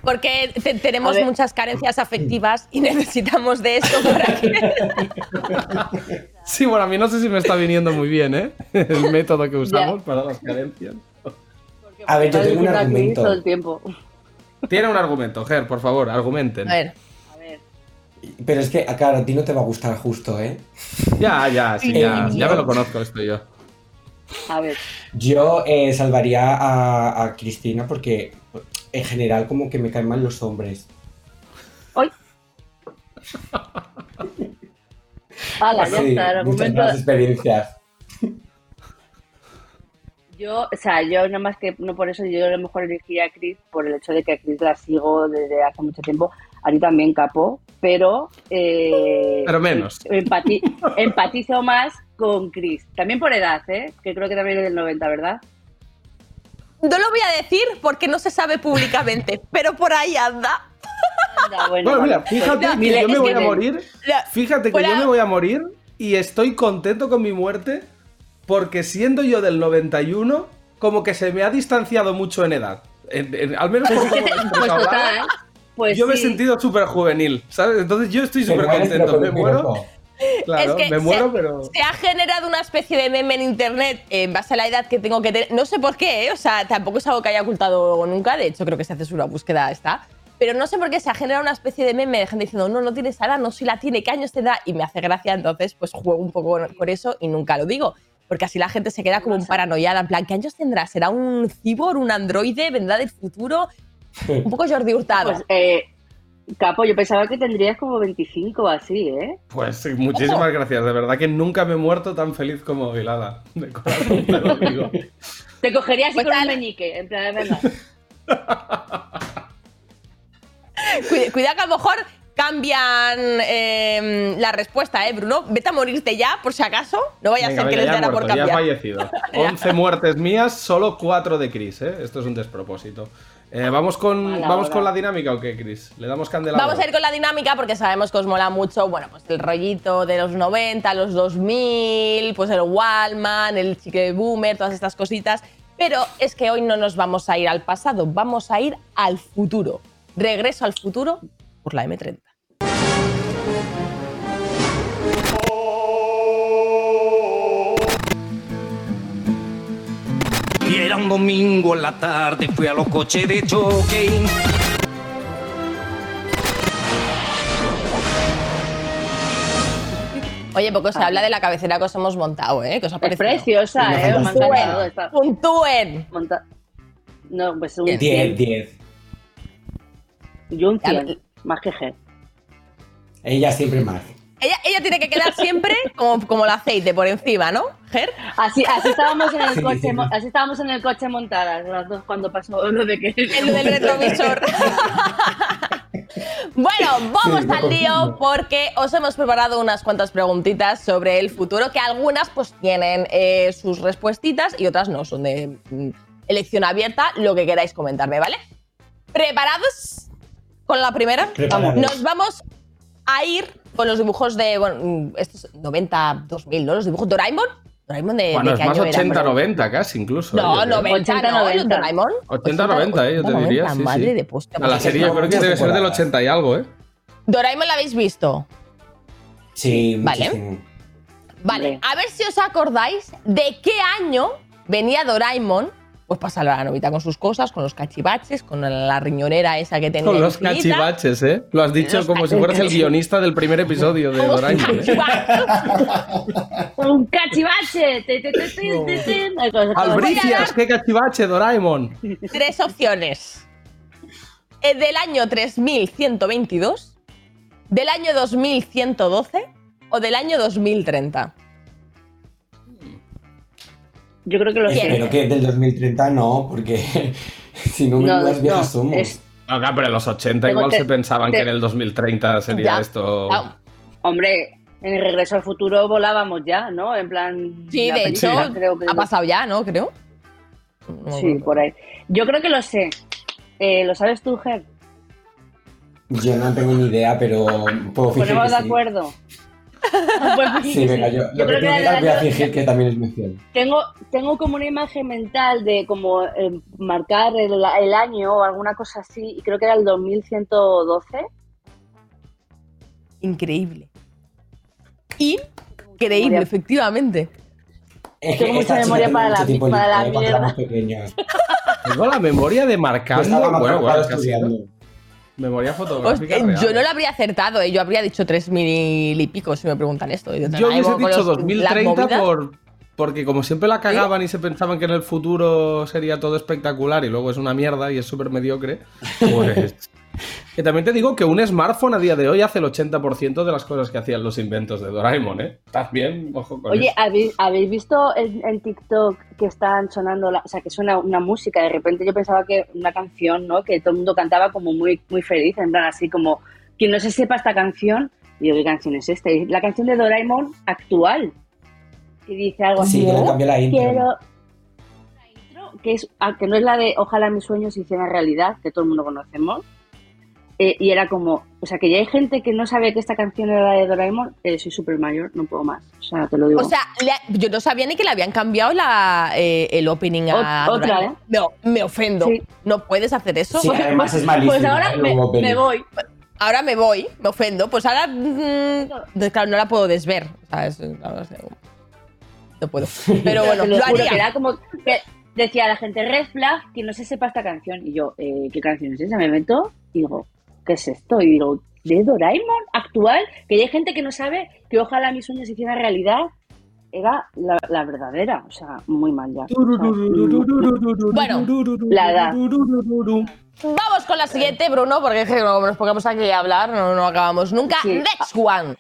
porque- te- tenemos muchas carencias afectivas y necesitamos de esto para que... Sí, bueno, a mí no sé si me está viniendo muy bien, ¿eh? El método que usamos para las carencias. A ver, yo tengo un argumento. todo el tiempo. Tiene un argumento, Ger, por favor, argumenten. A ver, Pero es que, claro, a ti no te va a gustar justo, ¿eh? Ya, ya, sí, ya, Sí. ya me lo conozco esto yo. a ver. Yo eh, salvaría a, a Cristina porque en general como que me caen mal los hombres. ¡Ay! Hala, ya Sí, está, el muchas más experiencias. Yo, o sea, yo nada más que no por eso, yo a lo mejor elegiría a Chris por el hecho de que a Chris la sigo desde hace mucho tiempo. A ti también, capo, pero. eh, Pero menos. empati- empatizo más con Chris. También por edad, ¿eh? Que creo que también es del 90, ¿verdad? No lo voy a decir porque no se sabe públicamente, pero por ahí anda. Anda, bueno, Bueno, mira, fíjate No, que yo me voy a morir. Fíjate que yo me voy a morir y estoy contento con mi muerte porque siendo yo del 91, como que se me ha distanciado mucho en edad. En- en- al menos por Pues hablando, total, pues yo me he sentido súper juvenil, ¿sabes? Entonces yo estoy Te súper contento. con Me muero. Claro, es que me muero, se, pero. se ha generado una especie de meme en internet en base a la edad que tengo que tener. No sé por qué, ¿eh? o sea, tampoco es algo que haya ocultado nunca. De hecho, creo que si haces una búsqueda está. Pero no sé por qué se ha generado una especie de meme de gente diciendo, no, no tienes edad, no, si la tiene, ¿qué años tendrá? Y me hace gracia, entonces, pues juego un poco con eso y nunca lo digo. Porque así la gente se queda como un paranoiada, en plan, ¿qué años tendrá? ¿Será un cibor, un androide? ¿Vendrá del futuro? Un poco Jordi Hurtado. Pues, eh, Capo, yo pensaba que tendrías como 25 o así, ¿eh? Pues sí, muchísimas gracias. De verdad que nunca me he muerto tan feliz como Lala. De corazón te lo digo. Te cogería así Pues con un tal- meñique, en plan, venga. Cuida, cuida que a lo mejor cambian eh, la respuesta, ¿eh, Bruno? Vete a morirte ya, por si acaso. No vaya Venga, a ser que les ahora por muerto, ya ha cambiar. fallecido. 11 muertes mías, solo 4 de Chris, ¿eh? Esto es un despropósito. Eh, ¿Vamos, con, ¿vamos con la dinámica o qué, Chris? ¿Le damos candela? Vamos a ir con la dinámica porque sabemos que os mola mucho, bueno, pues el rollito de los 90, los 2000, pues el Wallman, el chique boomer, todas estas cositas. Pero es que hoy no nos vamos a ir al pasado, vamos a ir al futuro. Regreso al futuro por la M30. Era un domingo en la tarde, fui a los coches de choque. Oye, poco se habla de la cabecera que os hemos montado, ¿eh? Que os ha Es parecido. preciosa, Una ¿eh? ¡Puntúen! monta- No, pues un 10, 100. 10. Yo un Ya, 100, más que G. Ella siempre más. Ella, ella tiene que quedar siempre como, como el aceite por encima, ¿no? Ger. Así, así estábamos en el Sí, coche, sí. así estábamos en el coche montadas las dos cuando pasó lo de que El del retrovisor. bueno, vamos al lío porque os hemos preparado unas cuantas preguntitas sobre el futuro que algunas pues tienen eh, sus respuestitas y otras no, son de mm, elección abierta, lo que queráis comentarme, ¿vale? ¿Preparados con la primera? Preparados. Nos vamos a ir con los dibujos de, bueno, mm, estos 90, 2000, ¿no? Los dibujos Doraemon. Doraemon de, Bueno, de es qué más año era, 80-90 casi, incluso. ¿eh? no, creo. 90, 80, no, 90. Doraemon. 80-90, eh, yo te 90, diría. Sí, madre sí. de posta. A la serie yo creo que debe ser del 80 y algo, ¿eh? Doraemon la habéis visto. Sí, Vale. muchísimo. Vale, a ver si os acordáis de qué año venía Doraemon. Pues para salvar a la novita con sus cosas, con los cachivaches, con la riñonera esa que tenía. Con los infinita. cachivaches, ¿eh? Lo has dicho Los como si fueras el guionista del primer episodio de Doraemon. ¿eh? un cachivache. ¡Albricias! ¡Qué cachivache, Doraemon! Tres opciones. El del año 3122, del año 2112 o del año 2030. Yo creo que lo sé. Espero que del 2030 no, porque si no, No, viejas no, somos. es- Acá, pero en los 80 Tengo igual te- se pensaban te- que en el 2030 sería Ya. esto. Ah, Hombre, en el regreso al futuro volábamos ya, ¿no? En plan. Sí, de película hecho, creo que- ha pasado ya, ¿no? Creo. Sí, por ahí. Yo creo que lo sé. Eh, ¿Lo sabes tú, Ger? Yo no tengo ni idea, pero puedo fingir Ponemos que de sí. acuerdo. Pues Sí, que venga, sí. yo, lo que tengo del voy a fingir que también es mención. Tengo, tengo como una imagen mental de como eh, marcar el, el año o alguna cosa así, y creo que era el 2112. Increíble. Increíble, efectivamente. Es Tengo mucha memoria para la- para la mierda. Tengo la memoria de Yo estaba más Bueno, bueno, casi, ¿no? Memoria Hostia, fotográfica. real. Pues, yo no lo habría acertado, ¿eh? yo habría dicho 3.000 y pico si me preguntan esto. Y de Yo hubiese dicho los- las 2030 movidas. por, porque como siempre la cagaban y se pensaban que en el futuro sería todo espectacular y luego es una mierda y es súper mediocre, pues... que también te digo que un smartphone a día de hoy hace el 80% de las cosas que hacían los inventos de Doraemon, ¿eh? También, ojo con Oye, eso. ¿habéis, habéis visto en, en TikTok que están sonando, la- o sea, que suena una música? De repente yo pensaba que una canción, ¿no? Que todo el mundo cantaba como muy, muy feliz, en plan así como, quien no se sepa esta canción, y digo, ¿qué canción es esta? Y la canción de Doraemon actual, que dice algo así. Sí, que le "Oh, cambió la intro". Quiero... La intro, Que, es, ah, que no es la de Ojalá mis sueños se hicieran realidad, que todo el mundo conocemos. Eh, y era como, o sea, que ya hay gente que no sabe que esta canción era la de Doraemon. Eh, soy súper mayor, no puedo más. O sea, te lo digo. O sea, le- yo no sabía ni que le habían cambiado la, eh, el opening a Ot- otra, Doraemon. ¿eh? No, me ofendo. Sí. No puedes hacer eso. Sí, además es malísimo. Pues ahora me, voy. Ahora me voy, me ofendo. Pues ahora, mm, no, claro, no la puedo desver. O sea, es- claro, es- no puedo. Pero bueno, lo lo juro, haría. que era como que decía la gente red flag que no se sepa esta canción y yo eh, qué canción es esa me meto y digo qué es esto y digo de Doraemon actual que ya hay gente que no sabe que ojalá mis sueños se hicieran realidad era la, la verdadera o sea muy mal ya mm, Bueno, la edad Vamos con la siguiente, Bruno, porque es que como nos pongamos aquí a hablar, no, no acabamos nunca. Sí. Next one.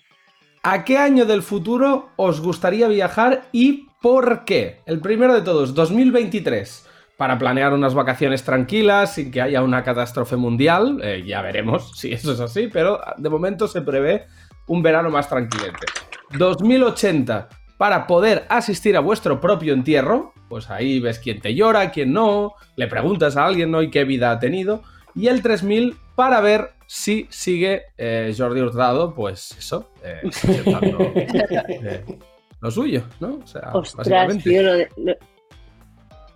¿A qué año del futuro os gustaría viajar y por qué? El primero de todos, 2023. Para planear unas vacaciones tranquilas, sin que haya una catástrofe mundial. Eh, ya veremos si eso es así, pero de momento se prevé un verano más tranquilete. 2080. Para poder asistir a vuestro propio entierro. Pues ahí ves quién te llora, quién no. Le preguntas a alguien, ¿no? Y qué vida ha tenido. Y el 3000 para ver si sigue eh, Jordi Hurtado, pues eso, eh, intentando, eh, lo suyo, ¿no? O sea, ostras básicamente. tío lo, de- lo,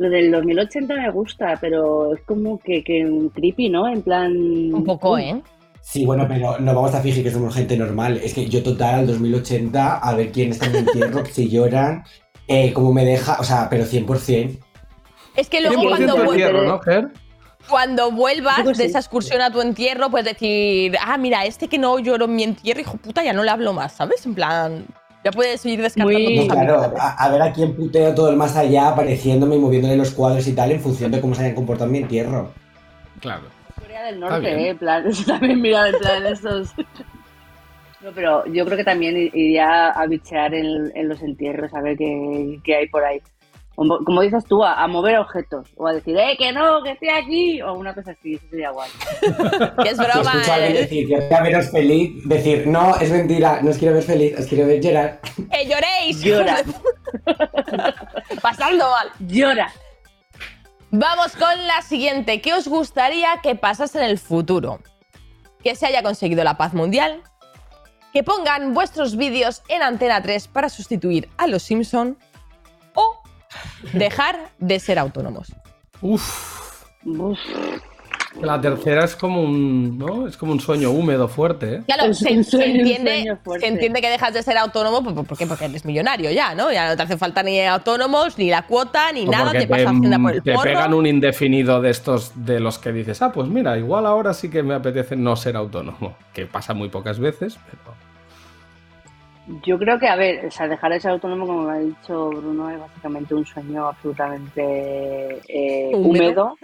lo del 2080 me gusta pero es como que, que un creepy no en plan Un poco, ¿eh? Sí, bueno, pero no vamos a fingir que somos gente normal. Es que yo total al 2080, a ver quién está en mi entierro, si lloran, eh, cómo me deja, o sea, pero 100%. Es que luego 100% cuando, vuel- entierro, ¿no, Ger? cuando vuelvas de esa excursión a tu entierro, puedes decir, ah, mira, este que no lloró en mi entierro, hijo puta, ya no le hablo más, ¿sabes? En plan, ya puedes ir descartando Muy- claro, a, a ver a quién puteo todo el más allá, apareciéndome y moviéndole los cuadros y tal, en función de cómo se hayan comportado en mi entierro. Claro. Corea del Norte, eh, en plan, eso también mira en plan estos. No, pero yo creo que también i- iría a bichear en, en los entierros, a ver qué, qué hay por ahí. Como, como dices tú, a, a mover objetos. O a decir, ¡eh, que no, que estoy aquí! O una cosa así, eso sería guay. Que es Si broma, a alguien ¿eh? decir, quiero veros feliz, decir, no, es mentira, no os quiero ver feliz, os quiero ver llorar. ¡Que lloréis! Llora. Pasando mal. ¡Llora! Vamos con la siguiente. ¿Qué os gustaría que pasase en el futuro? Que se haya conseguido la paz mundial. Que pongan vuestros vídeos en Antena 3 para sustituir a los Simpson. Dejar de ser autónomos. Uf, Uf, la tercera es como un, ¿no? Es como un sueño húmedo fuerte, ¿eh? Claro, se, entiende, sueño fuerte. se entiende que dejas de ser autónomo ¿por, por qué? porque eres millonario ya, ¿no? Ya no te hace falta ni autónomos, ni la cuota, ni O nada, te pasa Hacienda por el te porro. pegan un indefinido de estos de los que dices, ah, pues mira, igual ahora sí que me apetece no ser autónomo. Que pasa muy pocas veces, pero. Yo creo que, a ver, o sea, dejar de ser autónomo, como me ha dicho Bruno, es básicamente un sueño absolutamente eh, Húmedo.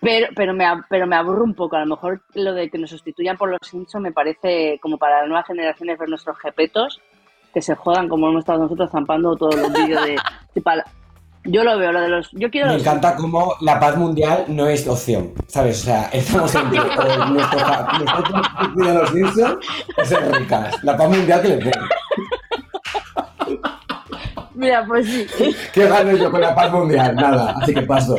Pero, pero, me, pero me aburro un poco. A lo mejor lo de que nos sustituyan por los Simpsons me parece como para las nuevas generaciones ver nuestros jepetos que se jodan como hemos estado nosotros zampando todos los vídeos de. Yo lo veo, lo de los. Yo quiero Me los encanta cómo la paz mundial no es opción, ¿sabes? O sea, estamos entre o nuestro, nosotros cuidando los Simpsons o ser ricas. La paz mundial que les den. Mira, pues sí. ¿Qué gano yo con la paz mundial? Nada, así que paso.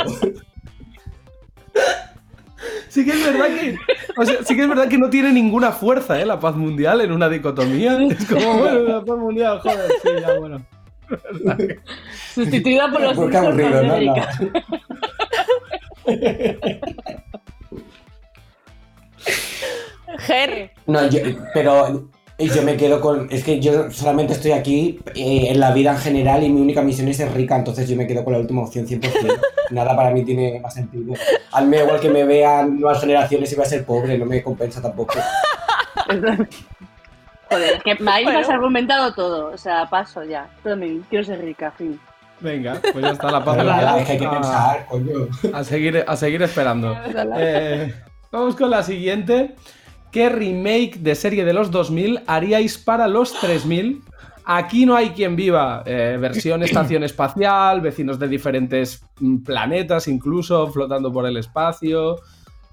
Sí que es verdad que. O sea, sí que es verdad que no tiene ninguna fuerza, ¿eh? La paz mundial en una dicotomía. Es como, bueno, la paz mundial, joder, sí, ya, bueno. Sustituida por los Simpsons. aburrido, ¿no? América. Ger, No, yo, pero yo me quedo con. Es que yo solamente estoy aquí eh, en la vida en general y mi única misión es ser rica, entonces yo me quedo con la última opción 100%. Nada para mí tiene más sentido. Al me da igual que me vean nuevas generaciones y voy a ser pobre, no me compensa tampoco. Joder, es que ahí me has argumentado todo. O sea, paso ya. Todo bien, quiero ser rica, fin. Venga, pues ya está la paz. La que hay que A- pensar, coño. A seguir, a seguir esperando. Eh, vamos con la siguiente. ¿Qué remake de serie de los 2000 haríais para los 3000? Aquí no hay quien viva. Eh, versión estación espacial, vecinos de diferentes mm, planetas, incluso flotando por el espacio.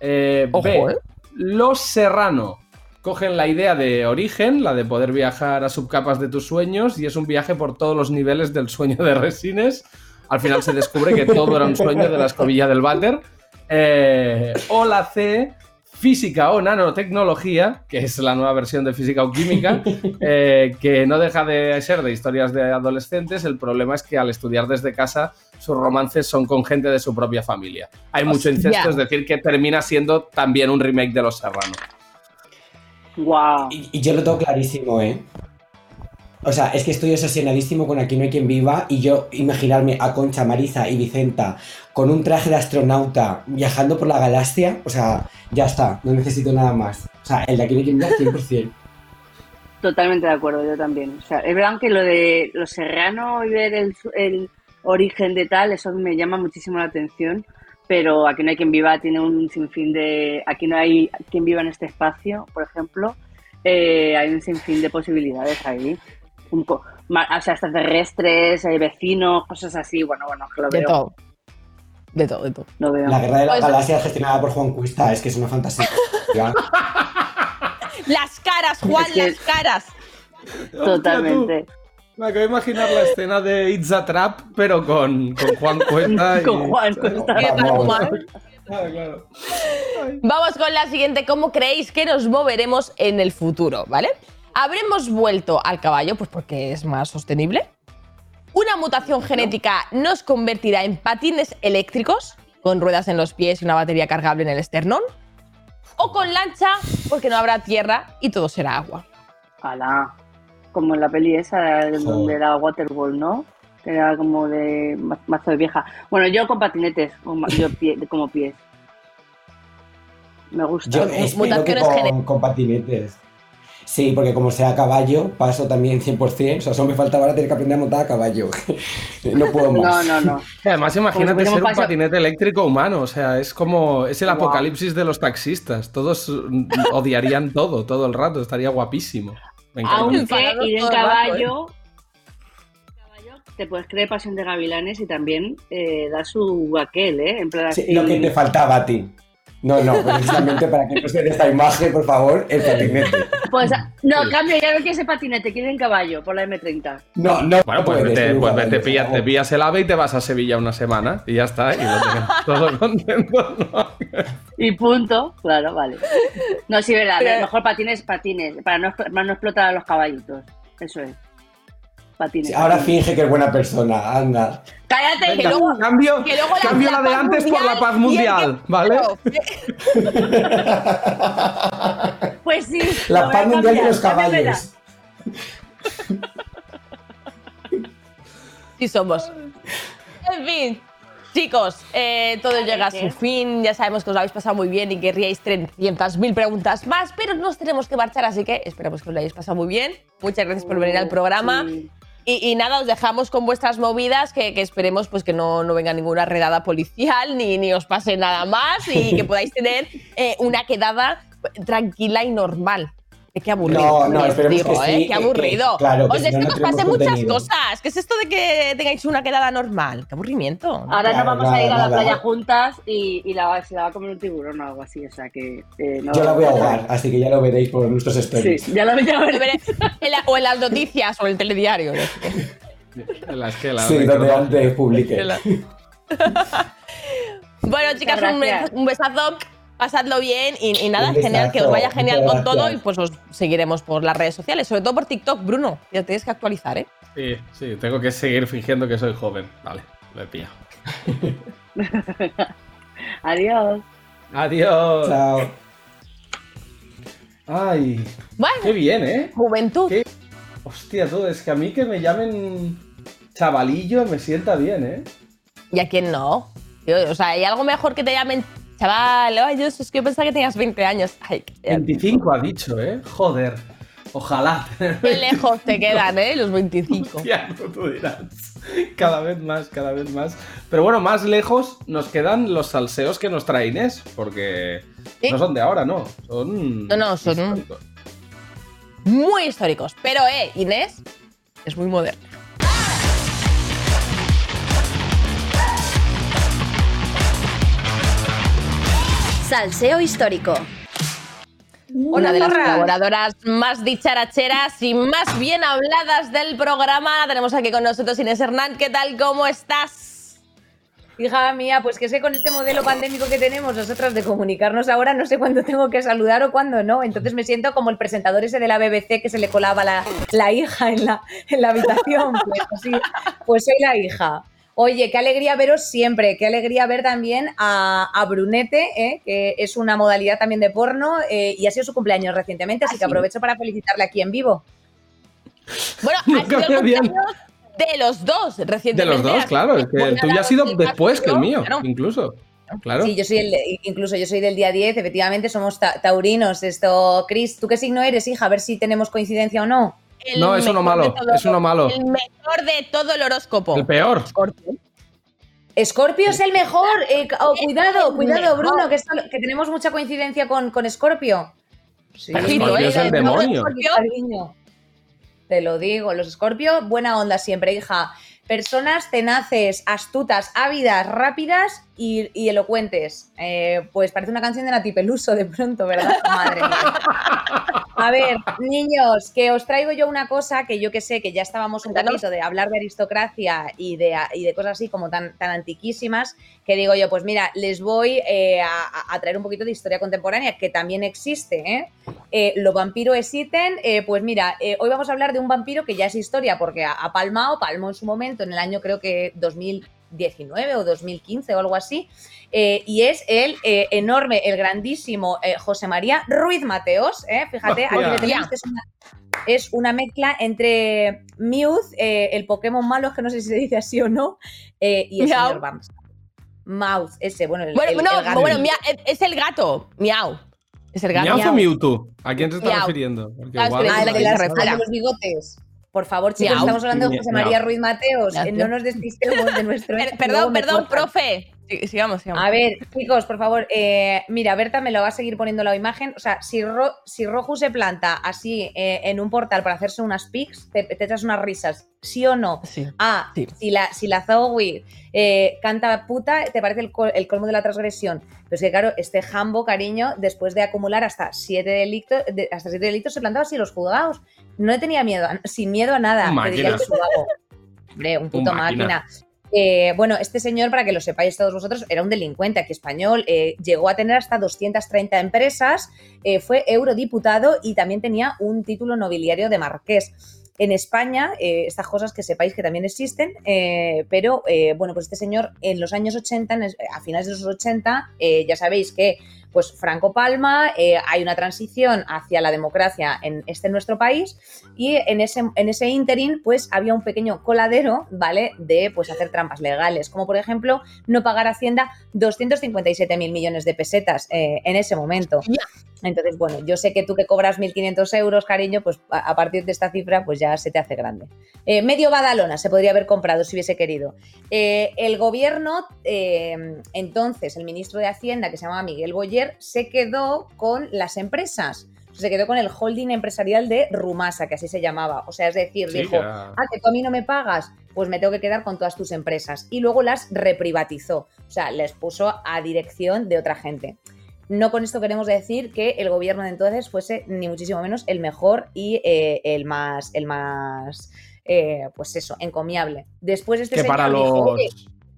Eh, Ojo, B, ¿eh? Los Serrano. Cogen la idea de origen, la de poder viajar a subcapas de tus sueños, y es un viaje por todos los niveles del sueño de Resines. Al final se descubre que todo era un sueño de la escobilla del váter. Eh, o la C, física o nanotecnología, que es la nueva versión de física o química, eh, que no deja de ser de historias de adolescentes. El problema es que al estudiar desde casa, sus romances son con gente de su propia familia. Hay mucho incesto, es decir, que termina siendo también un remake de Los Serrano. Wow. Y, y yo lo tengo clarísimo, ¿eh? O sea, es que estoy obsesionadísimo con Aquí no hay quien viva y yo imaginarme a Concha, Marisa y Vicenta con un traje de astronauta viajando por la galaxia, o sea, ya está, no necesito nada más. O sea, el de Aquí no hay quien viva 100%. Totalmente de acuerdo, yo también. O sea, es verdad que lo de los serrano y ver el, el origen de tal, eso me llama muchísimo la atención. Pero aquí no hay quien viva, tiene un sinfín de. Aquí no hay quien viva en este espacio, por ejemplo. Eh, hay un sinfín de posibilidades ahí. Un ma- o sea, extraterrestres, vecinos, cosas así. Bueno, bueno, que lo De veo. todo. De todo, de todo. Lo veo. La guerra de las Pues- galaxias gestionada por Juan Cuesta, es que es una fantasía. Las caras, Juan, Es que- las caras. Totalmente. Me acabo de imaginar la escena de It's a Trap, pero con, con Juan Cuesta. y- Con Juan Cuesta. ¿Qué tal, Vamos. Juan? Ah, claro. Vamos con la siguiente. ¿Cómo creéis que nos moveremos en el futuro? ¿Vale? ¿Habremos vuelto al caballo? Pues porque es más sostenible. ¿Una mutación genética nos convertirá en patines eléctricos con ruedas en los pies y una batería cargable en el esternón? ¿O con lancha porque no habrá tierra y todo será agua? Alá. Como en la peli esa de- donde Joder. era Waterworld, ¿no? Que era como de ma- mazo de vieja. Bueno, yo con patinetes, con ma- yo pie- como pies. Me gusta. Yo espero que con, patinetes. Sí, porque como sea a caballo, paso también 100%. O sea, solo me faltaba ahora tener que aprender a montar a caballo. no puedo No, más. no, no. Además, imagínate Como ser un patinete eléctrico humano. O sea, es como. Es el apocalipsis de los taxistas. Todos mm, odiarían todo, todo el rato. Estaría guapísimo. Aunque ir en rato, caballo, caballo, te puedes creer pasión de gavilanes y también eh, da su aquel, ¿eh? En plan Sí, así. lo que te faltaba a ti. No, no, precisamente para que no se esta imagen, por favor, el patinete. Pues, no, cambio, ya no quiere ese patinete, quiere en caballo por la M30. No, no. Bueno, pues puedes, vete, pues vete, pillas, te pillas el ave y te vas a Sevilla una semana. Y ya está. Y lo tenemos todo contento. ¿no? Y punto, claro, vale. No, sí, verdad, Pero- mejor patines, patines, para no, para no explotar a los caballitos. Eso es. Patines. Sí, Ahora finge que es buena persona, anda. Cállate, Que luego- cambio que luego la- cambio la, la de antes por la paz y mundial, que- ¿vale? Pues sí. La paz mundial de cambiar, los caballos. Sí somos. En fin, chicos, eh, todo llega a su fin. Ya sabemos que os lo habéis pasado muy bien y querríais 300.000 preguntas más, pero nos tenemos que marchar, así que esperamos que os lo hayáis pasado muy bien. Muchas gracias por venir al programa. Sí. Y, y nada, os dejamos con vuestras movidas, que, que esperemos pues, que no, no venga ninguna redada policial, ni, ni os pase nada más, y que podáis tener eh, una quedada tranquila y normal. Que qué aburrido. No, no, os esperemos digo, que sí, ¿eh? que- Qué aburrido. que- claro, que no, no que os pasen muchas contenido. cosas. ¿Qué es esto de que tengáis una quedada normal? Qué aburrimiento. Ahora Claro, nos vamos a nada, ir a la nada. playa juntas y, y la, se la va a comer un tiburón o algo así. O sea que. eh, no- Yo la voy a ahogar, así que ya lo veréis por nuestros stories. Sí, ya lo ya Lo veré. veré en la- o en las noticias o en el telediario. En la esquela. Sí, venga, donde no. antes publique. Bueno, chicas, un besazo. Pasadlo bien y, y nada, genial, que os vaya genial con todo y pues os seguiremos por las redes sociales, sobre todo por TikTok, Bruno. Ya tienes que actualizar, ¿eh? Sí, sí, tengo que seguir fingiendo que soy joven. Vale, lo he pillado. Adiós. Adiós. Chao. Ay, Bueno, qué bien, ¿eh? juventud. Qué- Hostia, tú, es que a mí que me llamen chavalillo me sienta bien, ¿eh? ¿Y a quién no? O sea, ¿hay algo mejor que te llamen chaval? Ay, Dios, es que yo pensaba que tenías 20 años. Ay, qué- 25 ha dicho, ¿eh? Joder. Ojalá. Qué lejos te quedan, ¿eh? Los 25. Ya no tú dirás. Cada vez más, cada vez más. Pero bueno, más lejos nos quedan los salseos que nos trae Inés, porque no son de ahora, ¿no? Son. No, no, son históricos. muy históricos. Pero, eh, Inés es muy moderna. Salseo histórico. Una de las colaboradoras más dicharacheras y más bien habladas del programa. Tenemos aquí con nosotros Inés Hernán. ¿Qué tal? ¿Cómo estás? Hija mía, pues que sé con este modelo pandémico que tenemos nosotras de comunicarnos ahora, no sé cuándo tengo que saludar o cuándo no. Entonces me siento como el presentador ese de la BBC que se le colaba la, la hija en la, en la habitación. Pues, así, pues soy la hija. Oye, qué alegría veros siempre, qué alegría ver también a, a Brunete, ¿eh? que es una modalidad también de porno eh, y ha sido su cumpleaños recientemente, así que aprovecho para felicitarle aquí en vivo. Bueno, ha sido el cumpleaños de los dos De recientemente. los dos, claro. Es que el tuyo ha sido después que el mío, claro. incluso. Claro. Sí, yo soy el, de- incluso yo soy del día 10, efectivamente somos ta- taurinos. Esto, Cris, ¿tú qué signo eres, hija? A ver si tenemos coincidencia o no. El No, es uno malo, es uno malo. El mejor de todo el horóscopo. El peor. Escorpio es el mejor. eh, oh, cuidado, el cuidado, mejor. Bruno, que, esto- que tenemos mucha coincidencia con, con Escorpio. Sí, Pero es el demonio. Cariño. Te lo digo, los Escorpio, buena onda siempre, hija. Personas tenaces, astutas, ávidas, rápidas y, y elocuentes. Eh, pues parece una canción de Nati Peluso de pronto, ¿verdad? Madre mía. A ver, niños, que os traigo yo una cosa que yo que sé que ya estábamos un poquito de hablar de aristocracia y de, y de cosas así como tan, tan antiquísimas, que digo yo, pues mira, les voy eh, a, a traer un poquito de historia contemporánea, que también existe, ¿eh? Eh, los vampiros existen, eh, pues mira, hoy vamos a hablar de un vampiro que ya es historia, porque ha, palmado, palmó en su momento, en el año creo que 2019 o 2015 o algo así, eh, y es el eh, enorme, el grandísimo eh, José María Ruiz Mateos, ¿eh? fíjate, aquí le tenemos que es una, es una mezcla entre Mew, eh, el Pokémon malo, es que no sé si se dice así o no, eh, y el Miau. señor Bams. Mouth, ese, bueno, el, Bueno, el- no, el gato. bueno, mia- es el gato. Miau. Es el gato. ¿Miau o Mewtwo? ¿A quién se está Miau. refiriendo? Porque Ah, es igual- que Ah, de los bigotes. Por favor, chicos, estamos hablando de José. María Ruiz Mateos. Eh, no nos despistemos de nuestro. Perdón, perdón, profe. Sí, sigamos, sigamos. A ver, chicos, por favor, eh, mira, Berta me lo va a seguir poniendo la imagen. O sea, si, Ro- si Roju se planta así eh, en un portal para hacerse unas pics, te, te echas unas risas, ¿sí o no? Sí. Ah, Sí. si la, si la Zoe eh, canta puta, te parece el, col- el colmo de la transgresión. Pero es que, claro, este Jambo, cariño, después de acumular hasta siete delitos, de- hasta siete delitos, se plantaba así los juzgados. No le tenía miedo, a- sin miedo a nada. Te diría. Hombre, un puto Un máquina. máquina. Eh, bueno, este señor, para que lo sepáis todos vosotros, era un delincuente aquí español, eh, llegó a tener hasta 230 empresas, eh, fue eurodiputado y también tenía un título nobiliario de marqués. En España, estas cosas que sepáis que también existen, pero bueno, pues este señor en los años 80, en es- a finales de los 80, eh, ya sabéis que pues Franco Palma, eh, hay una transición hacia la democracia en este nuestro país y en ese, en ese interín pues había un pequeño coladero, ¿vale? De pues hacer trampas legales, como por ejemplo no pagar a Hacienda 257 mil millones de pesetas eh, en ese momento. Entonces, bueno, yo sé que tú que cobras 1.500 euros, cariño, pues a a partir de esta cifra pues ya se te hace grande. Eh, medio Badalona se podría haber comprado si hubiese querido. Eh, el gobierno, eh, entonces, el ministro de Hacienda, que se llamaba Miguel Boyer, se quedó con las empresas. Se quedó con el holding empresarial de Rumasa, que así se llamaba. O sea, es decir, Sí, dijo, ah, que tú a mí no me pagas, pues me tengo que quedar con todas tus empresas. Y luego las reprivatizó. O sea, les puso a dirección de otra gente. No con esto queremos decir que el gobierno de entonces fuese ni muchísimo menos el mejor y eh, el más, el más, eh, pues eso, encomiable. Después este que señor para dijo, los. "Oye,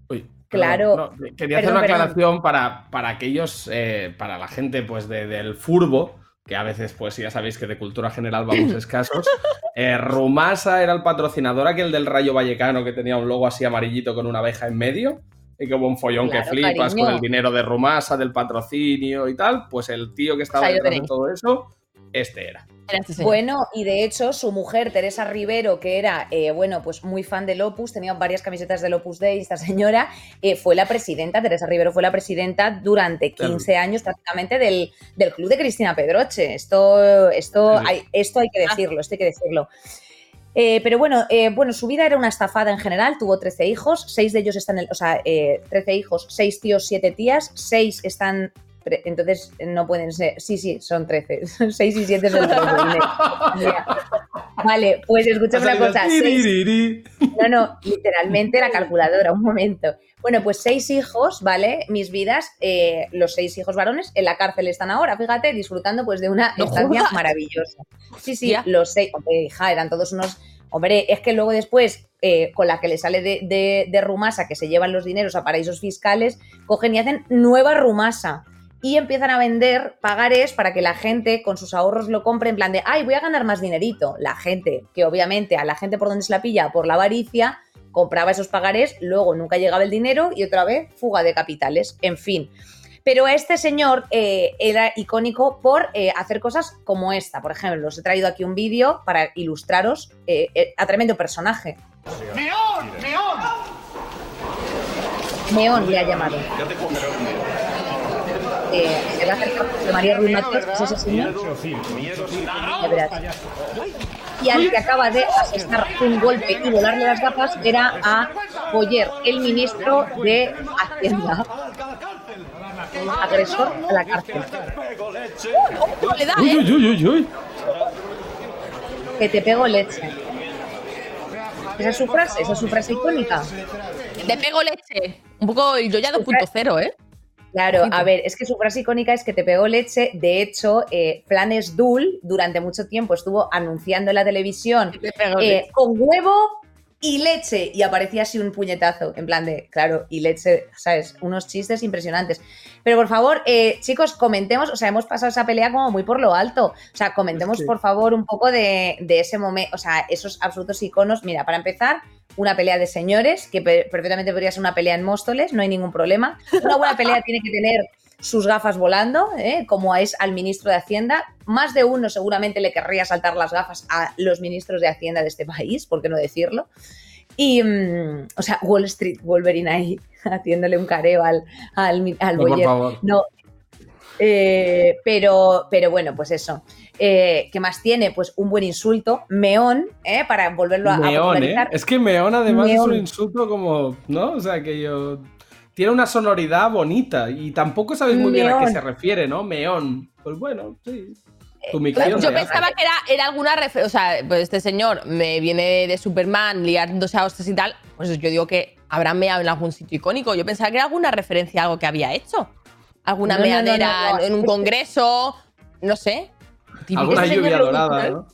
Uy, Claro. no, quería hacer una aclaración para, para aquellos, eh, para la gente pues de- del furbo, que a veces pues ya sabéis que de cultura general vamos escasos. Eh, Rumasa era el patrocinador aquel del Rayo Vallecano que tenía un logo así amarillito con una abeja en medio. Y que hubo un follón Claro, que flipas cariño. con el dinero de Rumasa, del patrocinio y tal. Pues el tío que estaba detrás de todo eso, este era. Bueno, y de hecho, su mujer, Teresa Rivero, que era, eh, bueno, pues muy fan del Opus, tenía varias camisetas del Opus Dei, esta señora, eh, fue la presidenta, Teresa Rivero fue la presidenta durante 15 años prácticamente del, del club de Cristina Pedroche. Esto, esto, Sí. hay, esto hay que decirlo, esto hay que decirlo. Eh, pero bueno, eh, bueno, su vida era una estafada en general. Tuvo 13 hijos, 6 de ellos están, en el- o sea, eh, 13 hijos, 6 tíos, 7 tías, 6 están. Entonces no pueden ser. Sí, sí, son 13. 6 y 7 son 13. Mira. Vale, pues escúchame una cosa. seis- no, no, literalmente la calculadora, un momento. Bueno, pues seis hijos, ¿vale? Mis vidas, eh, los seis hijos varones en la cárcel están ahora, fíjate, disfrutando pues de una No estancia jodas. maravillosa. Sí, sí, Ya. los seis, hombre, hija, eran todos unos... Hombre, es que luego después, eh, con la que le sale de, de- de Rumasa, que se llevan los dineros a paraísos fiscales, cogen y hacen nueva Rumasa. Y empiezan a vender pagares para que la gente con sus ahorros lo compre en plan de, ay, voy a ganar más dinerito. La gente, que obviamente a la gente por donde se la pilla, por la avaricia, compraba esos pagares, luego nunca llegaba el dinero y otra vez fuga de capitales. En fin. Pero este señor eh, era icónico por eh, hacer cosas como esta. Por ejemplo, os he traído aquí un vídeo para ilustraros eh, eh, a tremendo personaje. ¡Neón! ¡Neón! Neón le ha llamado. Eh, se va a acercar José María Ruiz Mateos, que es ese señor. Y al que acaba de asestar un golpe y volarle las gafas era a Boyer, el ministro de Hacienda. Agresor a la cárcel. le da, Uy, uy, uy, uy, uy. Que te pego leche. Esa es su frase, esa es su frase icónica. Te pego leche. Un poco yo ya 2.0, ¿eh? Claro, a ver, es que su frase icónica es que te pegó leche. De hecho, eh, Flanes Dull durante mucho tiempo estuvo anunciando en la televisión eh, con huevo y leche. Y aparecía así un puñetazo, en plan de, claro, y leche, ¿sabes? Unos chistes impresionantes. Pero por favor, eh, chicos, comentemos, o sea, hemos pasado esa pelea como muy por lo alto. O sea, comentemos Sí. por favor un poco de, de ese momento, o sea, esos absolutos iconos. Mira, para empezar, una pelea de señores, que per- perfectamente podría ser una pelea en Móstoles, no hay ningún problema. Una buena pelea tiene que tener sus gafas volando, ¿eh? como es al ministro de Hacienda. Más de uno seguramente le querría saltar las gafas a los ministros de Hacienda de este país, ¿por qué no decirlo? Y, mm, o sea, Wall Street Wolverine ahí haciéndole un careo al, al, al No, por favor. No. Eh, pero, pero bueno, pues eso. Eh, ¿Qué más tiene? Pues un buen insulto, meón, ¿eh? para volverlo a, Meón, ¿eh? Es que meón además es un insulto como, ¿no? O sea, que yo... Tiene una sonoridad bonita y tampoco sabes muy bien a qué se refiere, ¿no? Meón. Pues bueno, sí. Tu Yo micción. ¿eh? pensaba que era, era alguna referencia. O sea, pues este señor me viene de Superman liándose a hostias y tal. Pues yo digo que habrá meado en algún sitio icónico. Yo pensaba que era alguna referencia a algo que había hecho. Alguna No, no, no, meadera no, no. en un congreso. No sé. Alguna lluvia lo- dorada, ¿no?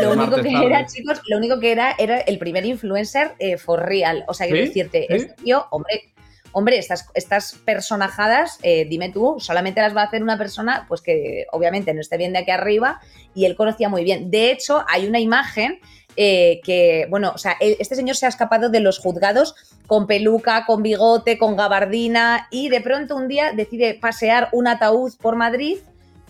Lo único que tarde. era, chicos, lo único que era era el primer influencer eh, for real. O sea, quiero ¿Sí? decirte, ¿Sí? este tío, hombre, hombre, estas, estas personajadas, eh, dime tú, solamente las va a hacer una persona, pues que obviamente no esté bien de aquí arriba, y él conocía muy bien. De hecho, hay una imagen eh, que, bueno, o sea, él- este señor se ha escapado de los juzgados con peluca, con bigote, con gabardina, y de pronto un día decide pasear un ataúd por Madrid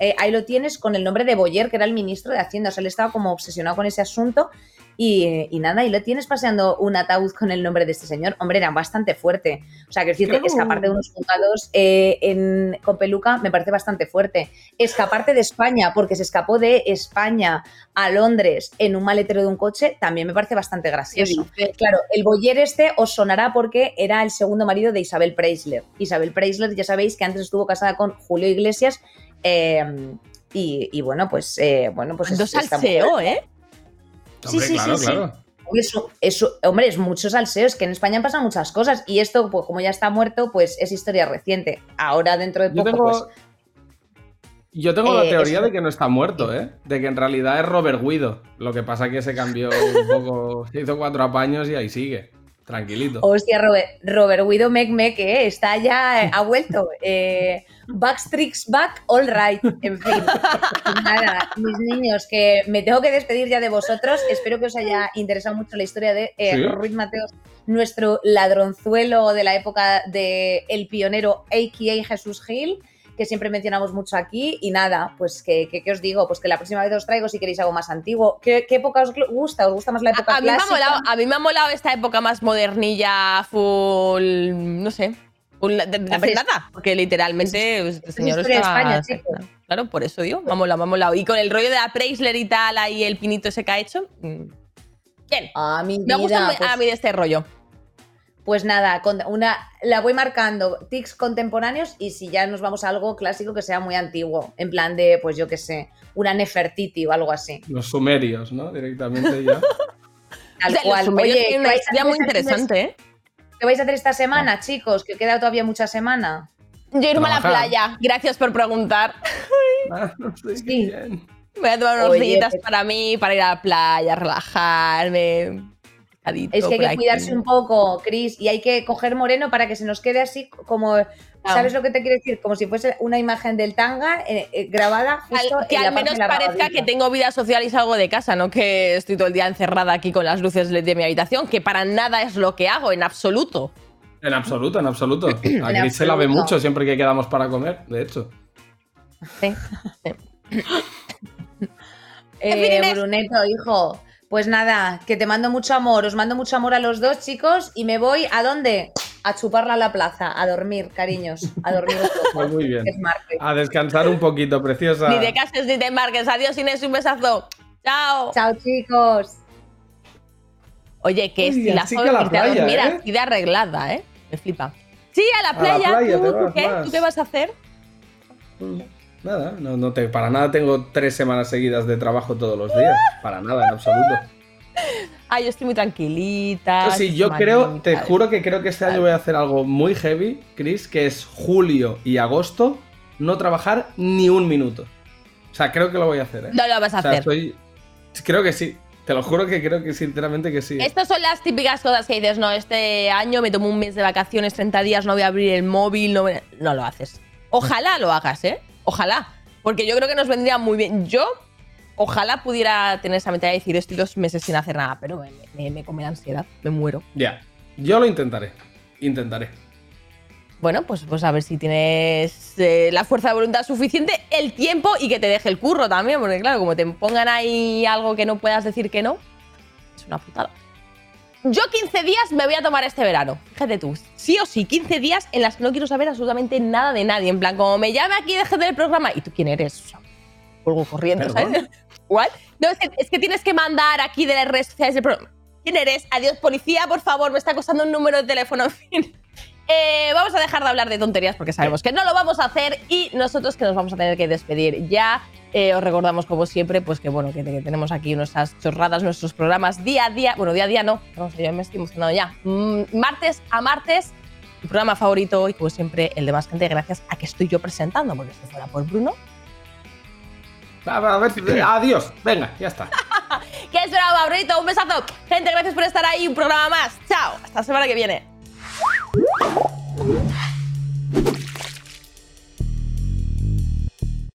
eh, ahí lo tienes con el nombre de Boyer, que era el ministro de Hacienda. O sea, él estaba como obsesionado con ese asunto. Y, y nada, y lo tienes paseando un ataúd con el nombre de este señor. Hombre, era bastante fuerte. O sea, que decirte, Claro. escaparte de unos juzgados eh, en- con peluca me parece bastante fuerte. Escaparte de España, porque se escapó de España a Londres en un maletero de un coche, también me parece bastante gracioso. Claro, el Boyer este os sonará porque era el segundo marido de Isabel Preisler. Isabel Preisler, ya sabéis que antes estuvo casada con Julio Iglesias. eh, y, y bueno, pues eh, bueno, pues Cuánto es- salseo, ¿eh? Sí, Hombre, sí, claro, sí, sí. claro. Eso- eso- hombre, es mucho salseo, es que en España pasan muchas cosas y esto, pues como ya está muerto, pues es historia reciente. Ahora dentro de Yo poco, tengo, pues yo tengo la Eh, teoría eso- de que no está muerto, ¿eh? De que en realidad es Robert Guido. Lo que pasa que se cambió un poco, se hizo cuatro apaños y ahí sigue. Tranquilito. Hostia, Robert, Robert Guido Mec Mec, eh, está ya, eh, ha vuelto. Eh, Backstreaks back, all right. En fin. Nada, mis niños, que me tengo que despedir ya de vosotros. Espero que os haya interesado mucho la historia de eh, Sí. Ruiz Mateos, nuestro ladronzuelo de la época de El Pionero, a.k.a. Jesús Gil. Que siempre mencionamos mucho aquí. Y nada, pues que, que- que os digo, pues que la próxima vez os traigo si queréis algo más antiguo. ¿Qué, qué época os gusta? ¿Os gusta más la época A mí, me ha clásica? molado, a mí me ha molado esta época más modernilla, full. no sé. full de, nada. Porque literalmente este señor de está- España. Claro, por eso digo, me ha molado, me ha molado. Y con el rollo de la Preisler y tal, ahí el pinito ese que ha hecho. mm, Bien. A mi Me gusta muy- pues- a mí de este rollo. Pues nada, con una, la voy marcando tics contemporáneos y si ya nos vamos a algo clásico que sea muy antiguo, en plan de, pues yo qué sé, una Nefertiti o algo así. Los sumerios, ¿no? Directamente ya. Tal O sea, los cual. Oye, tienen ¿qué una vais a muy este interesante, ¿eh? ¿Qué vais a hacer esta semana, chicos? Que queda todavía mucha semana. Yo irme a la playa. Gracias por preguntar. Sí. Voy a tomar unos Oye, días pues- para mí, para ir a la playa, relajarme. Es que hay que aquí. cuidarse un poco, Chris, y hay que coger moreno para que se nos quede así como... ¿Sabes lo que te quiero decir? Como si fuese una imagen del tanga eh, eh, grabada justo Al- que en al menos parezca que tengo vida social y salgo de casa, no que estoy todo el día encerrada aquí con las luces de mi habitación, que para nada es lo que hago, en absoluto. En absoluto, en absoluto. A Gris se la ve mucho siempre que quedamos para comer, de hecho. Sí. Eh, Bruneto, hijo. Pues nada, que te mando mucho amor. Os mando mucho amor a los dos, chicos. Y me voy a dónde? A chuparla a la plaza, a dormir, cariños. A dormir. un poco. Pues muy bien. A descansar un poquito, preciosa. Ni te cases ni te embarques. Adiós, Inés, un besazo. Chao. Chao, chicos. Oye, Uy, que a la irte a playa, dormir ¿eh? así de arreglada, ¿eh? Me flipa. Sí, a la A la playa. ¿Tú, te tú vas qué? ¿Tú qué vas a hacer? Nada, no, no te, para nada tengo tres semanas seguidas de trabajo todos los días. Para nada, en absoluto. Ah, yo estoy muy tranquilita. Sí, yo creo, te juro que creo que este año voy a hacer algo muy heavy, Chris, que es julio y agosto no trabajar ni un minuto. O sea, creo que lo voy a hacer, ¿eh? No lo vas a O sea, hacer. estoy- Creo que sí. Te lo juro que creo que sinceramente que sí. Estas son las típicas cosas que dices, no, este año me tomo un mes de vacaciones, 30 días, no voy a abrir el móvil, no, voy a-". no lo haces. Ojalá lo hagas, ¿eh? Ojalá. Porque yo creo que nos vendría muy bien. Yo, ojalá pudiera tener esa mentalidad de decir, estoy dos meses sin hacer nada, pero me, me, me come la ansiedad, me muero. Ya. Yo lo intentaré. Intentaré. Bueno, pues, pues a ver si tienes eh, la fuerza de voluntad suficiente, el tiempo y que te deje el curro también, porque claro, como te pongan ahí algo que no puedas decir que no, es una putada. Yo 15 días me voy a tomar este verano. Fíjate tú, sí o sí, 15 días en las que no quiero saber absolutamente nada de nadie. En plan, como me llame aquí, deje del programa. ¿Y tú quién eres? Vuelvo corriendo, ¿Perdón? ¿sabes? ¿What? No, es que, es que tienes que mandar aquí de las redes sociales del programa. ¿Quién eres? Adiós, policía, por favor, me está costando un número de teléfono. En fin. Eh, vamos a dejar de hablar de tonterías porque sabemos que no lo vamos a hacer y nosotros que nos vamos a tener que despedir ya. Eh, os recordamos, como siempre, pues que bueno, que, que tenemos aquí nuestras chorradas, nuestros programas día a día. Bueno, día a día no, no sé, yo me estoy emocionado ya. Mm, martes a martes, mi programa favorito y como siempre, el de más gente, gracias a que estoy yo presentando, porque si fuera por Bruno. A ver, a ver, adiós. Venga, ya está. Que es bravo, favorito, un besazo. Gente, gracias por estar ahí, un programa más. Chao, hasta la semana que viene. Thank you.